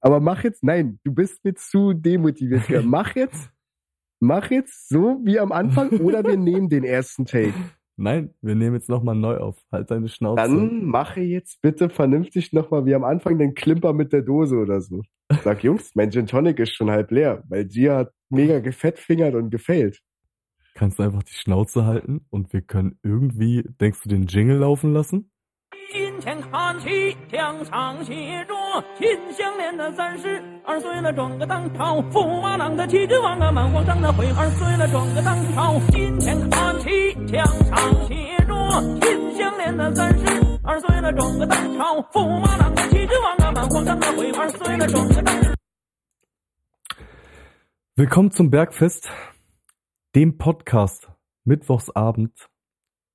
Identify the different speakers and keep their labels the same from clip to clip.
Speaker 1: Aber mach jetzt, nein, du bist mir zu demotiviert. mach jetzt, mach jetzt so wie am Anfang oder wir nehmen den ersten Take.
Speaker 2: Nein, wir nehmen jetzt nochmal neu auf. Halt deine Schnauze.
Speaker 1: Dann mache jetzt bitte vernünftig nochmal wie am Anfang den Klimper mit der Dose oder so. Sag, Jungs, mein Gin Tonic ist schon halb leer, weil Gia hat mega gefettfingert und gefailt.
Speaker 2: Kannst du einfach die Schnauze halten und wir können irgendwie, denkst du, den Jingle laufen lassen? 金钱看齐，墙上写着“秦香莲的三十二岁了，装个当朝；驸马郎的齐君王啊，满皇上的悔二岁了，装个当朝。金钱看齐，墙上写着“秦香莲的三十二岁了，装个当朝；驸马郎的齐君王啊，满皇上的悔二岁了，装个当。Willkommen zum Bergfest, dem Podcast Mittwochsabend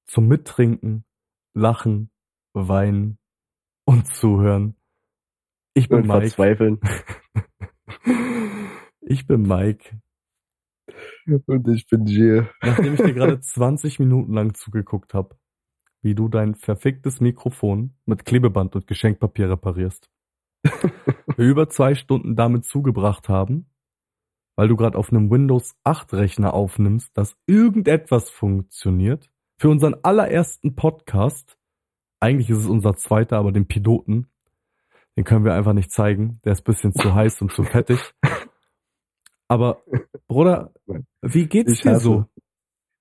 Speaker 2: zum Mittrinken, Lachen weinen und zuhören. Ich bin und Mike.
Speaker 1: Verzweifeln.
Speaker 2: ich bin Mike.
Speaker 1: Und ich bin Jill.
Speaker 2: Nachdem ich dir gerade 20 Minuten lang zugeguckt habe, wie du dein verficktes Mikrofon mit Klebeband und Geschenkpapier reparierst. über zwei Stunden damit zugebracht haben, weil du gerade auf einem Windows 8 Rechner aufnimmst, dass irgendetwas funktioniert. Für unseren allerersten Podcast eigentlich ist es unser zweiter, aber den Piloten, den können wir einfach nicht zeigen. Der ist ein bisschen zu heiß und zu fettig. Aber, Bruder, wie geht's ich dir
Speaker 1: hasse,
Speaker 2: so?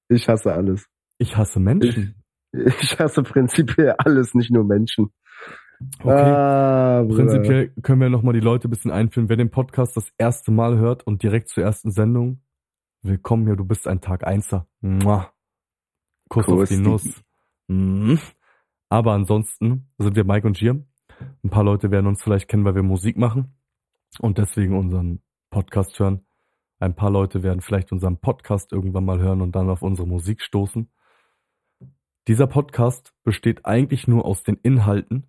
Speaker 1: Ich hasse alles.
Speaker 2: Ich hasse Menschen.
Speaker 1: Ich, ich hasse prinzipiell alles, nicht nur Menschen.
Speaker 2: Okay. Ah, prinzipiell können wir nochmal die Leute ein bisschen einführen. Wer den Podcast das erste Mal hört und direkt zur ersten Sendung, willkommen hier, du bist ein Tag Einser. Mua. Kuss Kuss auf die Nuss. Mhm. Aber ansonsten sind wir Mike und Gier. Ein paar Leute werden uns vielleicht kennen, weil wir Musik machen und deswegen unseren Podcast hören. Ein paar Leute werden vielleicht unseren Podcast irgendwann mal hören und dann auf unsere Musik stoßen. Dieser Podcast besteht eigentlich nur aus den Inhalten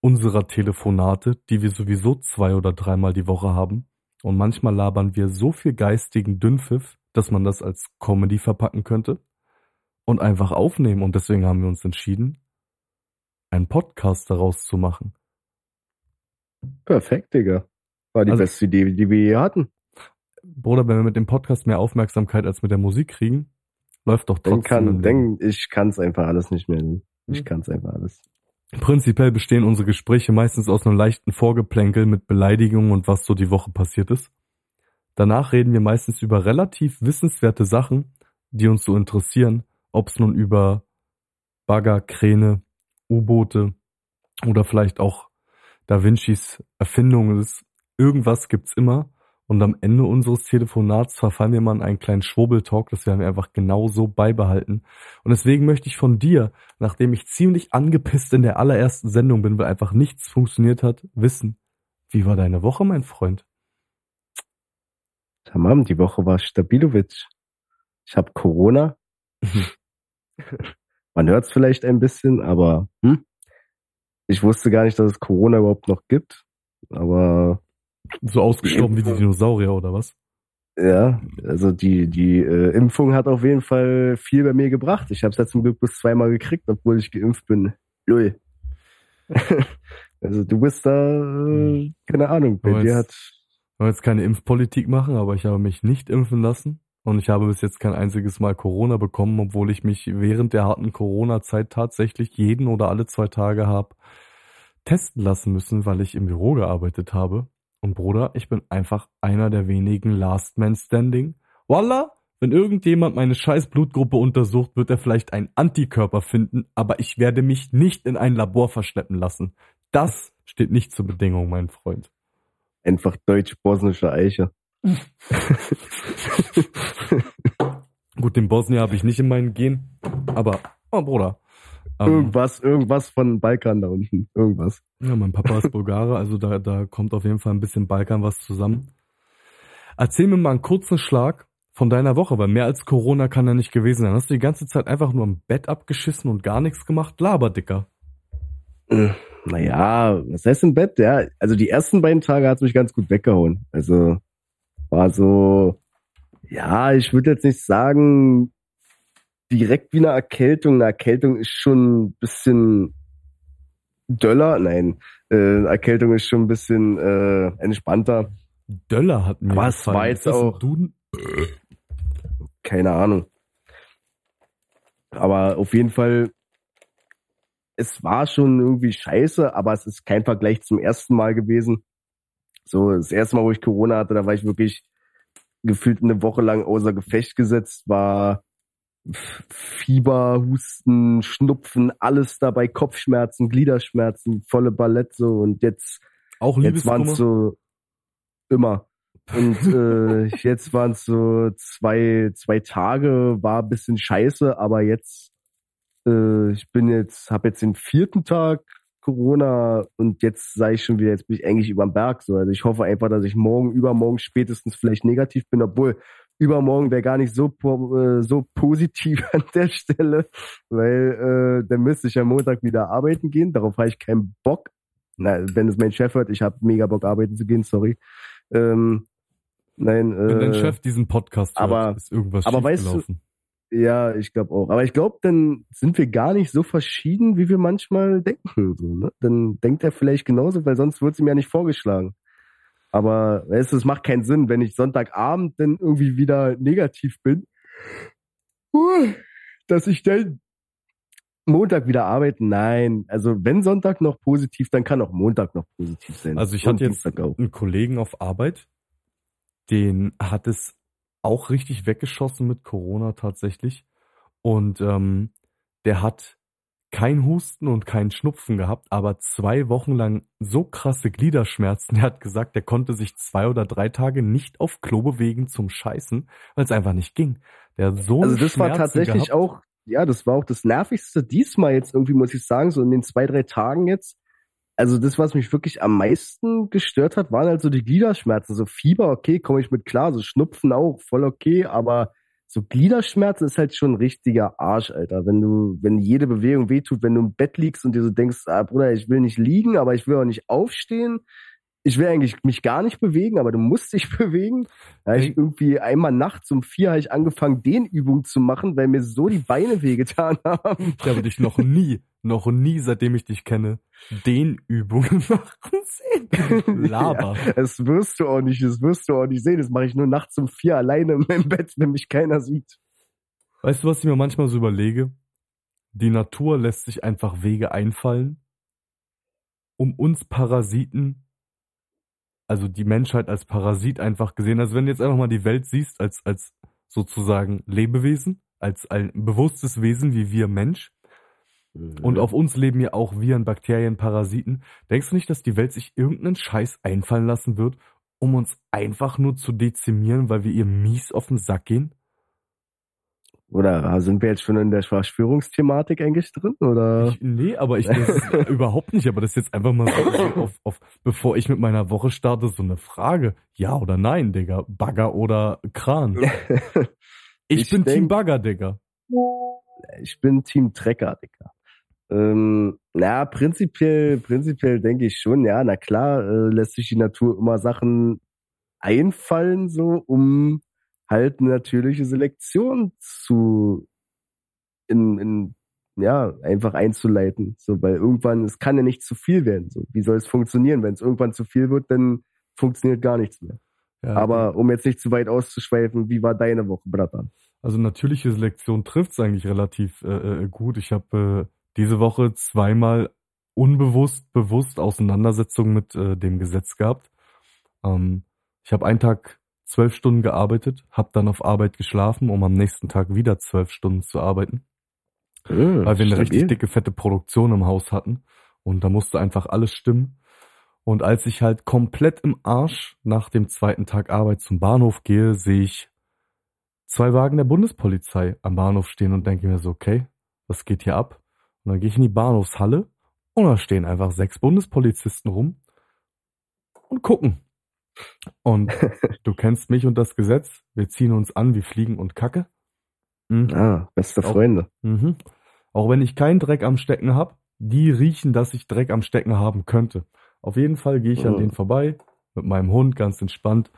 Speaker 2: unserer Telefonate, die wir sowieso zwei oder dreimal die Woche haben. Und manchmal labern wir so viel geistigen Dünnpfiff, dass man das als Comedy verpacken könnte und einfach aufnehmen. Und deswegen haben wir uns entschieden, einen Podcast daraus zu machen.
Speaker 1: Perfekt, Digga. War die also, beste Idee, die wir je hatten.
Speaker 2: Bruder, wenn wir mit dem Podcast mehr Aufmerksamkeit als mit der Musik kriegen, läuft doch trotzdem.
Speaker 1: Kann, denk, ich kann es einfach alles nicht mehr. Ich hm. kann es einfach alles.
Speaker 2: Prinzipiell bestehen unsere Gespräche meistens aus einem leichten Vorgeplänkel mit Beleidigungen und was so die Woche passiert ist. Danach reden wir meistens über relativ wissenswerte Sachen, die uns so interessieren, ob es nun über Bagger, Kräne, U-Boote oder vielleicht auch Da Vincis Erfindung ist. Irgendwas gibt's immer. Und am Ende unseres Telefonats verfallen wir mal in einen kleinen Schwurbeltalk, das werden wir einfach genau so beibehalten. Und deswegen möchte ich von dir, nachdem ich ziemlich angepisst in der allerersten Sendung bin, weil einfach nichts funktioniert hat, wissen, wie war deine Woche, mein Freund?
Speaker 1: Tamam, die Woche war Stabilowitsch. Ich habe Corona. Man hört es vielleicht ein bisschen, aber hm? ich wusste gar nicht, dass es Corona überhaupt noch gibt. Aber
Speaker 2: so ausgestorben wie die Dinosaurier oder was?
Speaker 1: Ja, also die die äh, Impfung hat auf jeden Fall viel bei mir gebracht. Ich habe es ja zum Glück bis zweimal gekriegt, obwohl ich geimpft bin. Lul. also du bist da, äh, keine Ahnung. Bei dir hat.
Speaker 2: Ich will jetzt keine Impfpolitik machen, aber ich habe mich nicht impfen lassen. Und ich habe bis jetzt kein einziges Mal Corona bekommen, obwohl ich mich während der harten Corona-Zeit tatsächlich jeden oder alle zwei Tage habe testen lassen müssen, weil ich im Büro gearbeitet habe. Und Bruder, ich bin einfach einer der wenigen Last Man Standing. Voila! Wenn irgendjemand meine scheiß Blutgruppe untersucht, wird er vielleicht einen Antikörper finden, aber ich werde mich nicht in ein Labor verschleppen lassen. Das steht nicht zur Bedingung, mein Freund.
Speaker 1: Einfach deutsch-bosnische Eiche.
Speaker 2: Gut, den Bosnier habe ich nicht in meinen Gen, aber, oh Bruder.
Speaker 1: Ähm, irgendwas, irgendwas von Balkan da unten. Irgendwas.
Speaker 2: Ja, mein Papa ist Bulgare, also da, da kommt auf jeden Fall ein bisschen Balkan was zusammen. Erzähl mir mal einen kurzen Schlag von deiner Woche, weil mehr als Corona kann ja nicht gewesen sein. Hast du die ganze Zeit einfach nur im Bett abgeschissen und gar nichts gemacht? Laber, Dicker.
Speaker 1: Äh, naja, was heißt im Bett? Ja, also die ersten beiden Tage hat es mich ganz gut weggehauen. Also war so, ja, ich würde jetzt nicht sagen, direkt wie eine Erkältung. Eine Erkältung ist schon ein bisschen Döller, nein, äh, Erkältung ist schon ein bisschen äh, entspannter.
Speaker 2: Döller hat mir
Speaker 1: Was war jetzt auch
Speaker 2: Duden?
Speaker 1: keine Ahnung. Aber auf jeden Fall, es war schon irgendwie scheiße, aber es ist kein Vergleich zum ersten Mal gewesen. So, das erste Mal, wo ich Corona hatte, da war ich wirklich gefühlt eine Woche lang außer Gefecht gesetzt, war Fieber, Husten, Schnupfen, alles dabei, Kopfschmerzen, Gliederschmerzen, volle Ballett so und jetzt
Speaker 2: auch
Speaker 1: jetzt waren es so immer. Und äh, jetzt waren es so zwei zwei Tage, war ein bisschen scheiße, aber jetzt äh, ich bin jetzt habe jetzt den vierten Tag Corona und jetzt sei ich schon wieder, jetzt bin ich eigentlich überm Berg so. Also ich hoffe einfach, dass ich morgen, übermorgen spätestens vielleicht negativ bin, obwohl übermorgen wäre gar nicht so äh, so positiv an der Stelle, weil äh, dann müsste ich am Montag wieder arbeiten gehen. Darauf habe ich keinen Bock. Na, wenn es mein Chef hört, ich habe mega Bock arbeiten zu gehen, sorry. Ähm, nein,
Speaker 2: äh, wenn dein Chef diesen Podcast hört,
Speaker 1: aber,
Speaker 2: ist irgendwas
Speaker 1: aber weißt du, ja, ich glaube auch. Aber ich glaube, dann sind wir gar nicht so verschieden, wie wir manchmal denken. So, ne? Dann denkt er vielleicht genauso, weil sonst wird es ihm ja nicht vorgeschlagen. Aber weißt du, es macht keinen Sinn, wenn ich Sonntagabend dann irgendwie wieder negativ bin, dass ich dann Montag wieder arbeiten. Nein, also wenn Sonntag noch positiv, dann kann auch Montag noch positiv sein.
Speaker 2: Also ich hatte jetzt einen Kollegen auf Arbeit, den hat es auch richtig weggeschossen mit Corona tatsächlich. Und ähm, der hat kein Husten und kein Schnupfen gehabt, aber zwei Wochen lang so krasse Gliederschmerzen. Er hat gesagt, er konnte sich zwei oder drei Tage nicht auf Klo bewegen zum Scheißen, weil es einfach nicht ging. Der so
Speaker 1: Also das war tatsächlich
Speaker 2: gehabt.
Speaker 1: auch, ja, das war auch das nervigste diesmal jetzt irgendwie, muss ich sagen, so in den zwei, drei Tagen jetzt. Also das, was mich wirklich am meisten gestört hat, waren halt so die Gliederschmerzen. So Fieber, okay, komme ich mit klar, so Schnupfen auch, voll okay, aber so Gliederschmerzen ist halt schon ein richtiger Arsch, Alter. Wenn du, wenn jede Bewegung wehtut, wenn du im Bett liegst und dir so denkst, ah, Bruder, ich will nicht liegen, aber ich will auch nicht aufstehen. Ich will eigentlich mich gar nicht bewegen, aber du musst dich bewegen. Da ich irgendwie einmal nachts um vier habe ich angefangen, den Übungen zu machen, weil mir so die Beine wehgetan haben.
Speaker 2: Ich habe dich noch nie, noch nie, seitdem ich dich kenne, den Übungen machen sehen. Laber.
Speaker 1: Ja, das wirst du auch nicht, das wirst du auch nicht sehen. Das mache ich nur nachts um vier alleine in meinem Bett, wenn mich keiner sieht.
Speaker 2: Weißt du, was ich mir manchmal so überlege? Die Natur lässt sich einfach Wege einfallen, um uns Parasiten, also die Menschheit als Parasit einfach gesehen. Also wenn du jetzt einfach mal die Welt siehst als, als sozusagen Lebewesen, als ein bewusstes Wesen wie wir Mensch, und auf uns leben ja auch Viren, Bakterien, Parasiten. Denkst du nicht, dass die Welt sich irgendeinen Scheiß einfallen lassen wird, um uns einfach nur zu dezimieren, weil wir ihr mies auf den Sack gehen?
Speaker 1: Oder sind wir jetzt schon in der Verschwörungsthematik eigentlich drin? Oder?
Speaker 2: Ich, nee, aber ich überhaupt nicht. Aber das ist jetzt einfach mal so auf, auf, bevor ich mit meiner Woche starte, so eine Frage. Ja oder nein, Digga? Bagger oder Kran? Ich, ich bin denk, Team Bagger, Digga.
Speaker 1: Ich bin Team Trecker, Digga. Ähm, na, prinzipiell, prinzipiell denke ich schon, ja, na klar, äh, lässt sich die Natur immer Sachen einfallen, so, um halt eine natürliche Selektion zu, in, in, ja, einfach einzuleiten. So, weil irgendwann, es kann ja nicht zu viel werden. So, wie soll es funktionieren? Wenn es irgendwann zu viel wird, dann funktioniert gar nichts mehr. Ja, Aber um jetzt nicht zu weit auszuschweifen, wie war deine Woche, Bratan?
Speaker 2: Also natürliche Selektion trifft es eigentlich relativ äh, äh gut. Ich habe äh, diese Woche zweimal unbewusst, bewusst Auseinandersetzungen mit äh, dem Gesetz gehabt. Ähm, ich habe einen Tag zwölf Stunden gearbeitet, habe dann auf Arbeit geschlafen, um am nächsten Tag wieder zwölf Stunden zu arbeiten. Äh, weil wir eine richtig dicke, fette Produktion im Haus hatten. Und da musste einfach alles stimmen. Und als ich halt komplett im Arsch nach dem zweiten Tag Arbeit zum Bahnhof gehe, sehe ich zwei Wagen der Bundespolizei am Bahnhof stehen und denke mir so, okay, was geht hier ab? Und dann gehe ich in die Bahnhofshalle und da stehen einfach sechs Bundespolizisten rum und gucken. Und du kennst mich und das Gesetz. Wir ziehen uns an wie Fliegen und Kacke.
Speaker 1: Mhm. Ah, beste Freunde.
Speaker 2: Auch, mhm. auch wenn ich keinen Dreck am Stecken habe, die riechen, dass ich Dreck am Stecken haben könnte. Auf jeden Fall gehe ich an oh. denen vorbei mit meinem Hund ganz entspannt,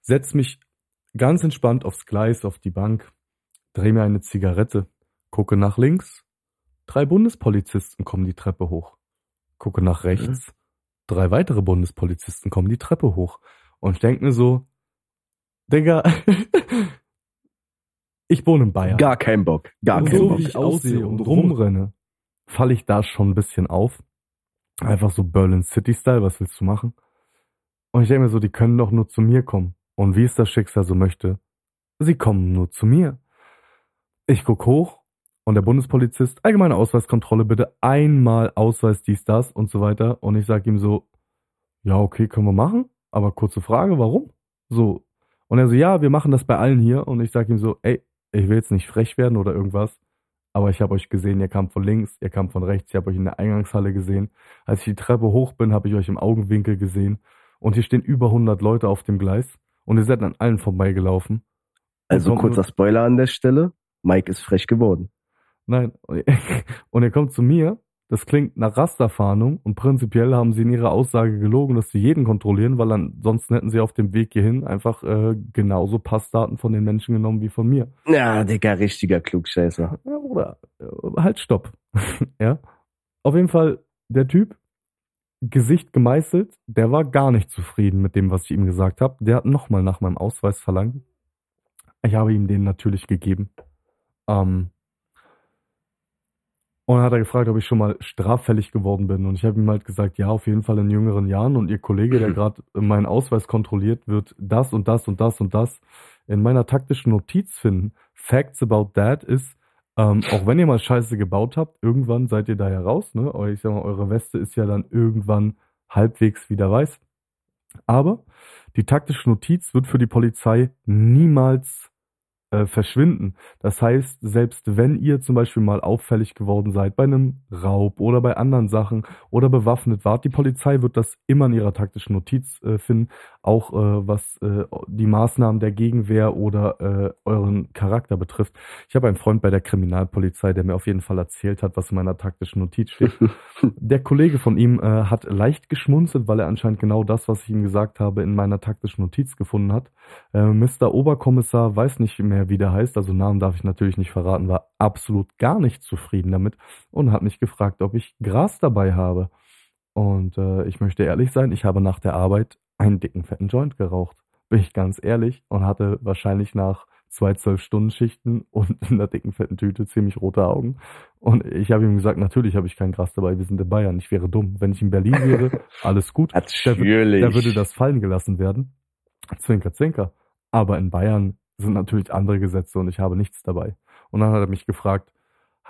Speaker 2: setz mich ganz entspannt aufs Gleis, auf die Bank, drehe mir eine Zigarette, gucke nach links, Drei Bundespolizisten kommen die Treppe hoch. gucke nach rechts, drei weitere Bundespolizisten kommen die Treppe hoch und ich denke mir so, Digga, ich wohne in Bayern.
Speaker 1: Gar kein Bock, gar kein
Speaker 2: so
Speaker 1: Bock.
Speaker 2: wie ich aussehe und rumrenne, falle ich da schon ein bisschen auf. Einfach so Berlin City Style, was willst du machen? Und ich denke mir so, die können doch nur zu mir kommen. Und wie es das Schicksal so möchte, sie kommen nur zu mir. Ich guck hoch und der Bundespolizist, allgemeine Ausweiskontrolle, bitte einmal Ausweis, dies, das und so weiter. Und ich sag ihm so, ja, okay, können wir machen, aber kurze Frage, warum? So. Und er so, ja, wir machen das bei allen hier. Und ich sag ihm so, ey, ich will jetzt nicht frech werden oder irgendwas, aber ich habe euch gesehen, ihr kam von links, ihr kam von rechts, ich habe euch in der Eingangshalle gesehen. Als ich die Treppe hoch bin, habe ich euch im Augenwinkel gesehen. Und hier stehen über 100 Leute auf dem Gleis und ihr seid an allen vorbeigelaufen.
Speaker 1: Also kurzer Spoiler an der Stelle, Mike ist frech geworden.
Speaker 2: Nein, und ihr kommt zu mir das klingt nach Rasterfahndung und prinzipiell haben sie in ihrer Aussage gelogen, dass sie jeden kontrollieren, weil ansonsten hätten sie auf dem Weg hierhin einfach äh, genauso Passdaten von den Menschen genommen wie von mir.
Speaker 1: Ja, Digga, richtiger Klugscheißer.
Speaker 2: Ja, oder äh, halt Stopp. ja. Auf jeden Fall, der Typ, Gesicht gemeißelt, der war gar nicht zufrieden mit dem, was ich ihm gesagt habe. Der hat nochmal nach meinem Ausweis verlangt. Ich habe ihm den natürlich gegeben. Ähm, und dann hat er gefragt, ob ich schon mal straffällig geworden bin. Und ich habe ihm halt gesagt, ja, auf jeden Fall in jüngeren Jahren. Und ihr Kollege, der gerade meinen Ausweis kontrolliert, wird das und das und das und das in meiner taktischen Notiz finden. Facts about that ist, ähm, auch wenn ihr mal Scheiße gebaut habt, irgendwann seid ihr da ja raus. Ne? Ich sag mal, eure Weste ist ja dann irgendwann halbwegs wieder weiß. Aber die taktische Notiz wird für die Polizei niemals äh, verschwinden. Das heißt, selbst wenn ihr zum Beispiel mal auffällig geworden seid bei einem Raub oder bei anderen Sachen oder bewaffnet wart, die Polizei wird das immer in ihrer taktischen Notiz äh, finden, auch äh, was äh, die Maßnahmen der Gegenwehr oder äh, euren Charakter betrifft. Ich habe einen Freund bei der Kriminalpolizei, der mir auf jeden Fall erzählt hat, was in meiner taktischen Notiz steht. der Kollege von ihm äh, hat leicht geschmunzelt, weil er anscheinend genau das, was ich ihm gesagt habe, in meiner taktischen Notiz gefunden hat. Äh, Mr. Oberkommissar weiß nicht mehr, wie der heißt, also Namen darf ich natürlich nicht verraten, war absolut gar nicht zufrieden damit und hat mich gefragt, ob ich Gras dabei habe. Und äh, ich möchte ehrlich sein, ich habe nach der Arbeit einen dicken, fetten Joint geraucht. Bin ich ganz ehrlich und hatte wahrscheinlich nach zwei Zwölf-Stunden-Schichten und in der dicken, fetten Tüte ziemlich rote Augen. Und ich habe ihm gesagt, natürlich habe ich kein Gras dabei, wir sind in Bayern. Ich wäre dumm. Wenn ich in Berlin wäre, alles gut.
Speaker 1: Natürlich.
Speaker 2: Da, da würde das fallen gelassen werden. Zwinker, zwinker. Aber in Bayern sind natürlich andere Gesetze und ich habe nichts dabei. Und dann hat er mich gefragt,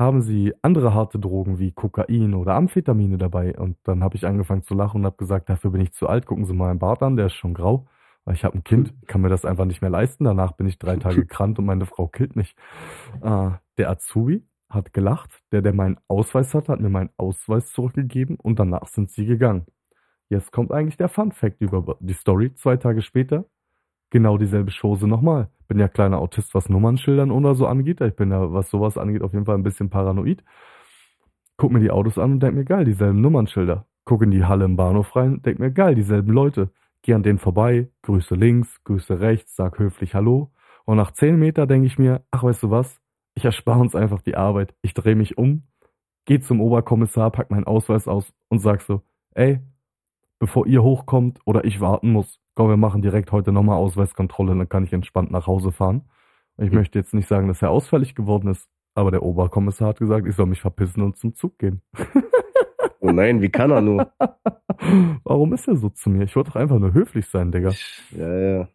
Speaker 2: haben Sie andere harte Drogen wie Kokain oder Amphetamine dabei? Und dann habe ich angefangen zu lachen und habe gesagt, dafür bin ich zu alt. Gucken Sie mal meinen Bart an, der ist schon grau. Weil ich habe ein Kind, kann mir das einfach nicht mehr leisten. Danach bin ich drei Tage krank und meine Frau killt mich. Äh, der Azubi hat gelacht. Der, der meinen Ausweis hat, hat mir meinen Ausweis zurückgegeben und danach sind sie gegangen. Jetzt kommt eigentlich der Fun Fact über die Story. Zwei Tage später genau dieselbe Chose nochmal. Bin ja kleiner Autist, was Nummernschildern oder so angeht. Ich bin ja, was sowas angeht, auf jeden Fall ein bisschen paranoid. Guck mir die Autos an und denk mir, geil, dieselben Nummernschilder. Guck in die Halle im Bahnhof rein, denk mir, geil, dieselben Leute. Geh an denen vorbei, grüße links, grüße rechts, sag höflich Hallo. Und nach zehn Meter denke ich mir, ach, weißt du was? Ich erspare uns einfach die Arbeit. Ich drehe mich um, geh zum Oberkommissar, pack meinen Ausweis aus und sag so, ey, bevor ihr hochkommt oder ich warten muss, komm, wir machen direkt heute nochmal Ausweiskontrolle, dann kann ich entspannt nach Hause fahren. Ich mhm. möchte jetzt nicht sagen, dass er ausfällig geworden ist, aber der Oberkommissar hat gesagt, ich soll mich verpissen und zum Zug gehen.
Speaker 1: Oh nein, wie kann er nur?
Speaker 2: Warum ist er so zu mir? Ich wollte doch einfach nur höflich sein, Digga.
Speaker 1: Ja, ja.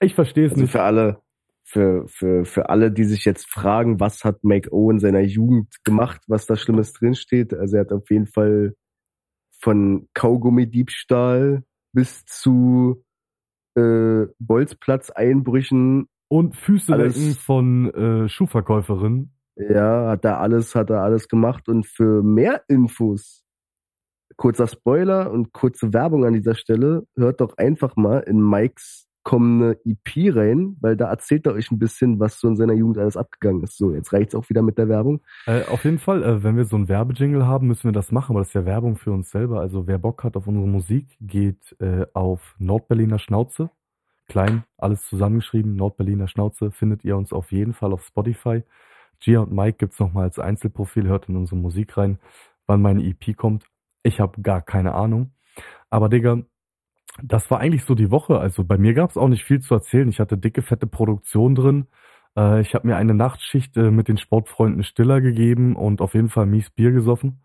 Speaker 2: Ich verstehe es
Speaker 1: also
Speaker 2: nicht.
Speaker 1: Für alle, für, für, für alle, die sich jetzt fragen, was hat Make O in seiner Jugend gemacht, was da Schlimmes drinsteht. Also er hat auf jeden Fall von Kaugummi-Diebstahl bis zu äh, Bolzplatzeinbrüchen.
Speaker 2: Und Füße lecken von äh, Schuhverkäuferinnen.
Speaker 1: Ja, hat er alles, hat er alles gemacht. Und für mehr Infos, kurzer Spoiler und kurze Werbung an dieser Stelle, hört doch einfach mal in Mikes kommende EP rein, weil da erzählt er euch ein bisschen, was so in seiner Jugend alles abgegangen ist. So, jetzt reicht's auch wieder mit der Werbung.
Speaker 2: Äh, auf jeden Fall, äh, wenn wir so ein Werbejingle haben, müssen wir das machen, aber das ist ja Werbung für uns selber. Also wer Bock hat auf unsere Musik, geht äh, auf Nordberliner Schnauze. Klein, alles zusammengeschrieben, Nordberliner Schnauze, findet ihr uns auf jeden Fall auf Spotify. Gia und Mike gibt's nochmal als Einzelprofil, hört in unsere Musik rein. Wann meine EP kommt, Ich habe gar keine Ahnung. Aber Digga, das war eigentlich so die Woche. Also bei mir gab es auch nicht viel zu erzählen. Ich hatte dicke, fette Produktion drin. Äh, ich habe mir eine Nachtschicht äh, mit den Sportfreunden Stiller gegeben und auf jeden Fall mies Bier gesoffen.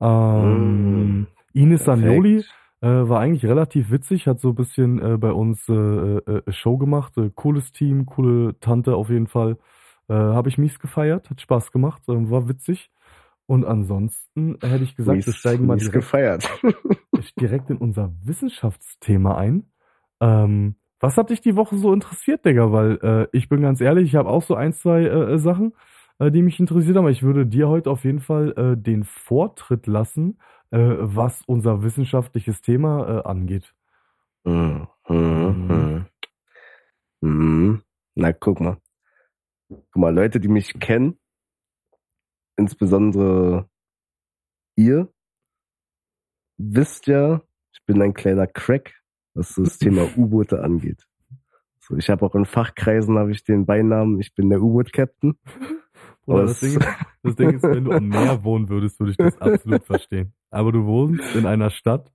Speaker 2: Ähm, mm, Ines Sanoli äh, war eigentlich relativ witzig, hat so ein bisschen äh, bei uns äh, äh, Show gemacht. cooles Team, coole Tante auf jeden Fall. habe ich mies gefeiert, hat Spaß gemacht, war witzig. Und ansonsten hätte ich gesagt, mies, wir steigen mal direkt,
Speaker 1: gefeiert.
Speaker 2: direkt in unser Wissenschaftsthema ein. Ähm, was hat dich die Woche so interessiert, Digga? Weil äh, ich bin ganz ehrlich, ich habe auch so ein, zwei äh, äh, Sachen, äh, die mich interessiert haben. Ich würde dir heute auf jeden Fall äh, den Vortritt lassen, äh, was unser wissenschaftliches Thema angeht.
Speaker 1: Mhm. Mhm. Mhm. Na, guck mal. Guck mal, Leute, die mich kennen, insbesondere ihr, wisst ja, ich bin ein kleiner Crack was das Thema U-Boote angeht. So, ich habe auch in Fachkreisen habe ich den Beinamen, ich bin der U-Boot-Captain.
Speaker 2: Oder das, Ding ist, das Ding ist, wenn du am Meer wohnen würdest, würde ich das absolut verstehen. Aber du wohnst in einer Stadt,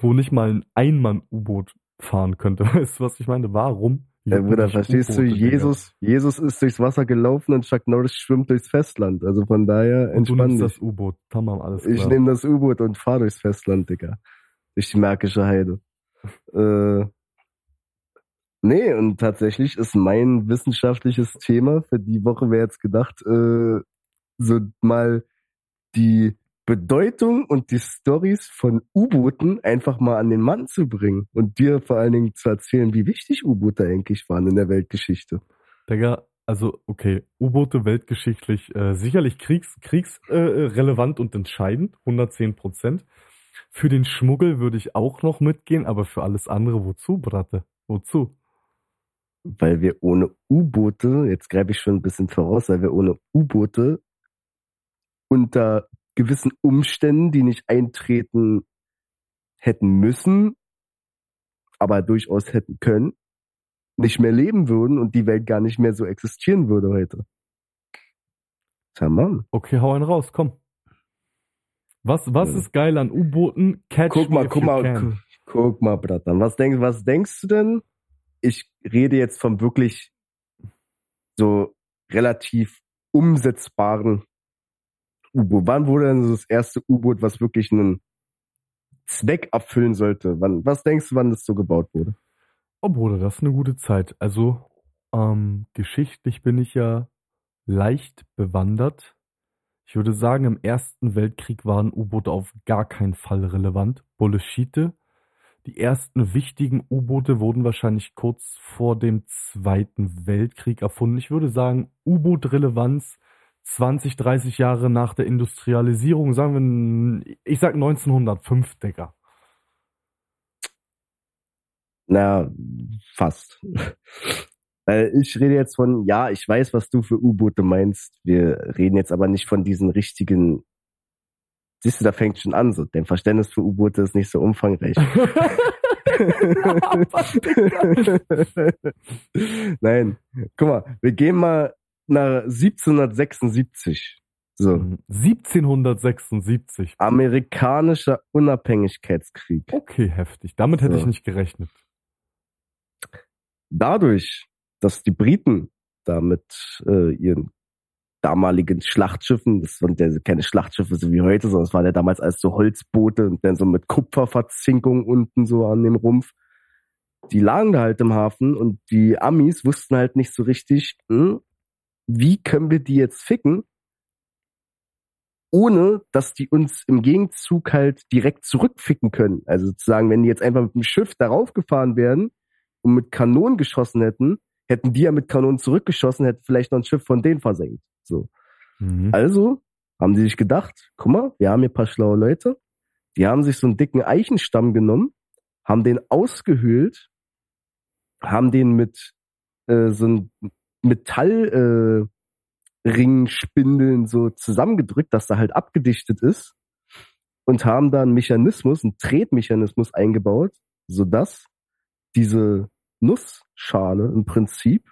Speaker 2: wo nicht mal ein Einmann-U-Boot fahren könnte. Weißt du, was ich meine? Warum?
Speaker 1: Ja, Bruder, verstehst du, Jesus, Jesus ist durchs Wasser gelaufen und Chuck Norris schwimmt durchs Festland. Also von daher entspann und du nimmst
Speaker 2: dich. das U-Boot. Tamam, alles klar.
Speaker 1: Ich nehme das U-Boot und fahr durchs Festland, Digga. Durch die Märkische Heide. Äh, nee, und tatsächlich ist mein wissenschaftliches Thema für die Woche, wäre jetzt gedacht, äh, so mal die Bedeutung und die Stories von U-Booten einfach mal an den Mann zu bringen und dir vor allen Dingen zu erzählen, wie wichtig U-Boote eigentlich waren in der Weltgeschichte.
Speaker 2: Digga, also okay, U-Boote weltgeschichtlich äh, sicherlich kriegs, kriegsrelevant äh, und entscheidend, 110 Prozent. Für den Schmuggel würde ich auch noch mitgehen, aber für alles andere, wozu, Bratte? Wozu?
Speaker 1: Weil wir ohne U-Boote, jetzt greife ich schon ein bisschen voraus, weil wir ohne U-Boote unter gewissen Umständen, die nicht eintreten hätten müssen, aber durchaus hätten können, nicht mehr leben würden und die Welt gar nicht mehr so existieren würde heute.
Speaker 2: Tja, Mann. Okay, hau einen raus, komm. Was, was ja. ist geil an U-Booten?
Speaker 1: Catch guck mal, guck mal, can. guck mal, Bratan. Was denkst, was denkst du denn? Ich rede jetzt vom wirklich so relativ umsetzbaren U-Boot. Wann wurde denn das erste U-Boot, was wirklich einen Zweck erfüllen sollte? Wann, was denkst du, wann das so gebaut wurde?
Speaker 2: Oh Bruder, das ist eine gute Zeit. Also, ähm, geschichtlich bin ich ja leicht bewandert. Ich würde sagen, im Ersten Weltkrieg waren U-Boote auf gar keinen Fall relevant. Bullshit. Die ersten wichtigen U-Boote wurden wahrscheinlich kurz vor dem Zweiten Weltkrieg erfunden. Ich würde sagen, U-Boot-Relevanz 20, 30 Jahre nach der Industrialisierung, sagen wir, ich sag 1905, Digga.
Speaker 1: Na, fast. Weil ich rede jetzt von, ja, ich weiß, was du für U-Boote meinst. Wir reden jetzt aber nicht von diesen richtigen. Siehst du, da fängt schon an, so. Dein Verständnis für U-Boote ist nicht so umfangreich. Nein, guck mal, wir gehen mal nach 1776. So.
Speaker 2: 1776.
Speaker 1: Amerikanischer Unabhängigkeitskrieg.
Speaker 2: Okay, heftig. Damit hätte so. ich nicht gerechnet.
Speaker 1: Dadurch, dass die Briten da mit äh, ihren damaligen Schlachtschiffen, das waren ja keine Schlachtschiffe so wie heute, sondern es waren ja damals als so Holzboote und dann so mit Kupferverzinkung unten so an dem Rumpf. Die lagen da halt im Hafen und die Amis wussten halt nicht so richtig, hm, wie können wir die jetzt ficken, ohne dass die uns im Gegenzug halt direkt zurückficken können. Also sozusagen, wenn die jetzt einfach mit dem Schiff darauf gefahren werden und mit Kanonen geschossen hätten, hätten die ja mit Kanonen zurückgeschossen, hätten vielleicht noch ein Schiff von denen versenkt. So. Mhm. Also haben sie sich gedacht, guck mal, wir haben hier ein paar schlaue Leute. Die haben sich so einen dicken Eichenstamm genommen, haben den ausgehöhlt, haben den mit äh, so einem Metallringspindeln äh, so zusammengedrückt, dass er halt abgedichtet ist und haben da einen Mechanismus, einen Tretmechanismus eingebaut, sodass diese Nussschale im Prinzip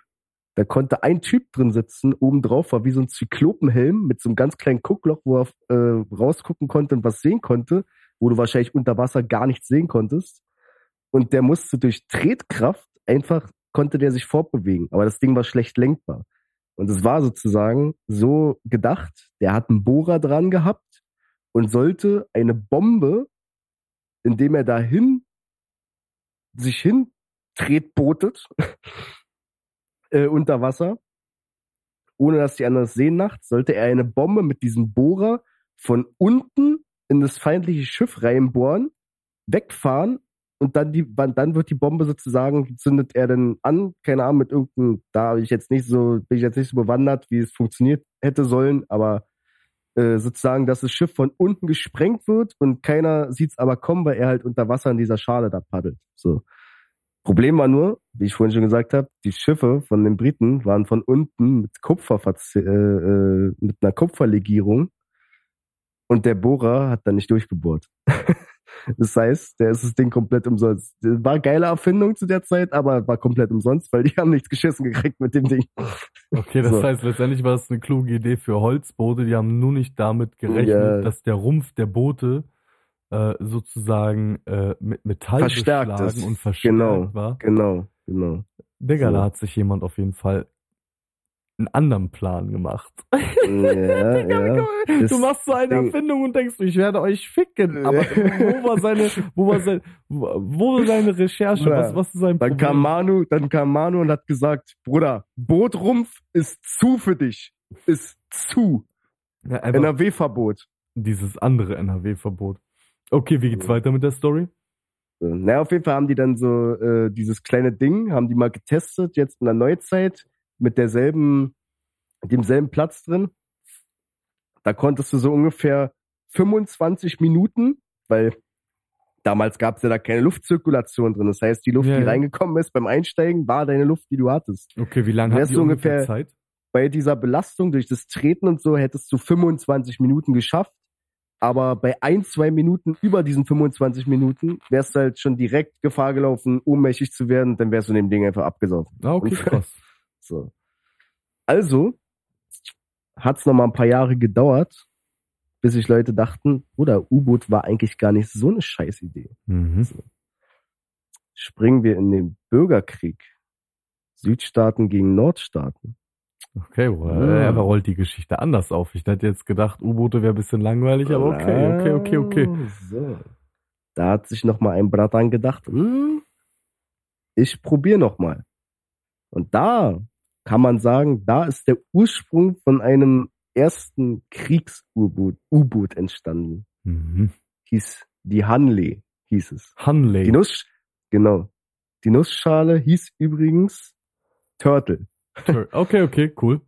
Speaker 1: Da konnte ein Typ drin sitzen, oben drauf war wie so ein Zyklopenhelm mit so einem ganz kleinen Guckloch, wo er äh, rausgucken konnte und was sehen konnte, wo du wahrscheinlich unter Wasser gar nichts sehen konntest. Und der musste durch Tretkraft einfach, konnte der sich fortbewegen. Aber das Ding war schlecht lenkbar. Und es war sozusagen so gedacht, der hat einen Bohrer dran gehabt und sollte eine Bombe, indem er dahin sich hin tretbotet, äh, unter Wasser, ohne dass die anderen es sehen nachts, sollte er eine Bombe mit diesem Bohrer von unten in das feindliche Schiff reinbohren, wegfahren und dann die, dann wird die Bombe sozusagen, zündet er dann an, keine Ahnung, mit irgendeinem, da habe ich jetzt nicht so, bin ich jetzt nicht so bewandert, wie es funktioniert hätte sollen, aber äh, sozusagen, dass das Schiff von unten gesprengt wird und keiner sieht es aber kommen, weil er halt unter Wasser in dieser Schale da paddelt. So. Problem war nur, wie ich vorhin schon gesagt habe, die Schiffe von den Briten waren von unten mit Kupfer äh, äh, mit einer Kupferlegierung und der Bohrer hat dann nicht durchgebohrt. das heißt, der ist das Ding komplett umsonst. War eine geile Erfindung zu der Zeit, aber war komplett umsonst, weil die haben nichts geschissen gekriegt mit dem Ding.
Speaker 2: Okay, das so. heißt, letztendlich war es eine kluge Idee für Holzboote. Die haben nur nicht damit gerechnet, ja. dass der Rumpf der Boote äh, sozusagen äh, mit Metall
Speaker 1: verstärkt ist.
Speaker 2: und verstärkt
Speaker 1: genau,
Speaker 2: war.
Speaker 1: Genau, genau.
Speaker 2: Digga, so. da hat sich jemand auf jeden Fall einen anderen Plan gemacht.
Speaker 1: Ja, ja.
Speaker 2: Du machst so eine Erfindung und denkst, ich werde euch ficken. Aber wo war seine, wo war sein, wo war seine Recherche? Ja. Was, was ist sein
Speaker 1: Problem? Dann kam Manu, dann kam Manu und hat gesagt, Bruder, Bootrumpf ist zu für dich. Ist zu. Ja, NRW-Verbot.
Speaker 2: Dieses andere NRW-Verbot. Okay, wie geht's weiter mit der Story?
Speaker 1: Na, auf jeden Fall haben die dann so äh, dieses kleine Ding, haben die mal getestet, jetzt in der Neuzeit, mit derselben, demselben Platz drin. Da konntest du so ungefähr 25 Minuten, weil damals gab es ja da keine Luftzirkulation drin. Das heißt, die Luft, ja, die ja. reingekommen ist beim Einsteigen, war deine Luft, die du hattest.
Speaker 2: Okay, wie lange hast du ungefähr Zeit?
Speaker 1: Bei dieser Belastung durch das Treten und so hättest du 25 Minuten geschafft aber bei ein, zwei Minuten über diesen 25 Minuten wärst du halt schon direkt Gefahr gelaufen, ohnmächtig zu werden, dann wärst du in dem Ding einfach abgesaugt.
Speaker 2: Ah, okay, krass.
Speaker 1: So. Also hat es noch mal ein paar Jahre gedauert, bis sich Leute dachten, oder U-Boot war eigentlich gar nicht so eine Scheißidee.
Speaker 2: Mhm. So.
Speaker 1: Springen wir in den Bürgerkrieg. Südstaaten gegen Nordstaaten.
Speaker 2: Okay, well, ja. er rollt die Geschichte anders auf. Ich hätte jetzt gedacht, U-Boote wäre ein bisschen langweilig, aber okay, okay, okay, okay.
Speaker 1: So. Da hat sich noch mal ein Bratan gedacht, hm, ich probiere noch mal. Und da kann man sagen, da ist der Ursprung von einem ersten Kriegs-U-Boot U-Boot entstanden.
Speaker 2: Mhm.
Speaker 1: Hieß die Hanley, hieß es.
Speaker 2: Hanley.
Speaker 1: Die Nuss, genau. Die Nussschale hieß übrigens Turtle.
Speaker 2: Okay, okay, cool.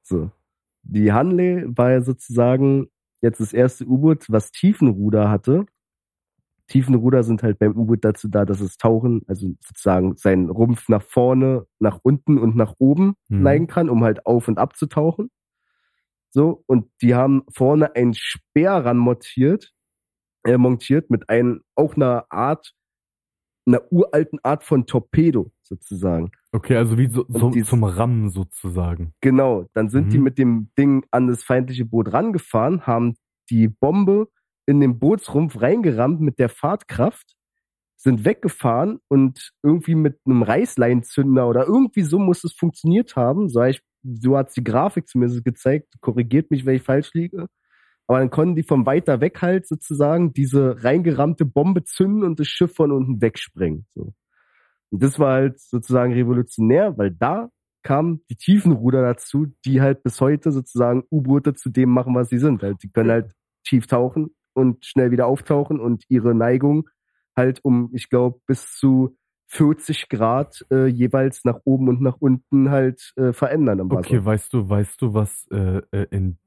Speaker 1: So. Die Hanley war ja sozusagen jetzt das erste U-Boot, was Tiefenruder hatte. Tiefenruder sind halt beim U-Boot dazu da, dass es tauchen, also sozusagen seinen Rumpf nach vorne, nach unten und nach oben mhm. neigen kann, um halt auf und ab zu tauchen. So, und die haben vorne einen Speer ran montiert, äh, montiert mit einem, auch einer Art einer uralten Art von Torpedo sozusagen.
Speaker 2: Okay, also wie so, so dies, zum Rammen sozusagen.
Speaker 1: Genau, dann sind mhm. die mit dem Ding an das feindliche Boot rangefahren, haben die Bombe in den Bootsrumpf reingerammt mit der Fahrtkraft, sind weggefahren und irgendwie mit einem Reißleinzünder oder irgendwie so muss es funktioniert haben. So, ich, so hat die Grafik zumindest gezeigt. Korrigiert mich, wenn ich falsch liege aber dann konnten die von weiter weg halt sozusagen diese reingerammte Bombe zünden und das Schiff von unten wegsprengen. So. Und das war halt sozusagen revolutionär, weil da kamen die Tiefenruder dazu, die halt bis heute sozusagen U-Boote zu dem machen, was sie sind. Halt, die können halt tief tauchen und schnell wieder auftauchen und ihre Neigung halt um, ich glaube, bis zu 40 Grad äh, jeweils nach oben und nach unten halt äh, verändern
Speaker 2: am Wasser. Okay, weißt du, weißt du, was äh, äh in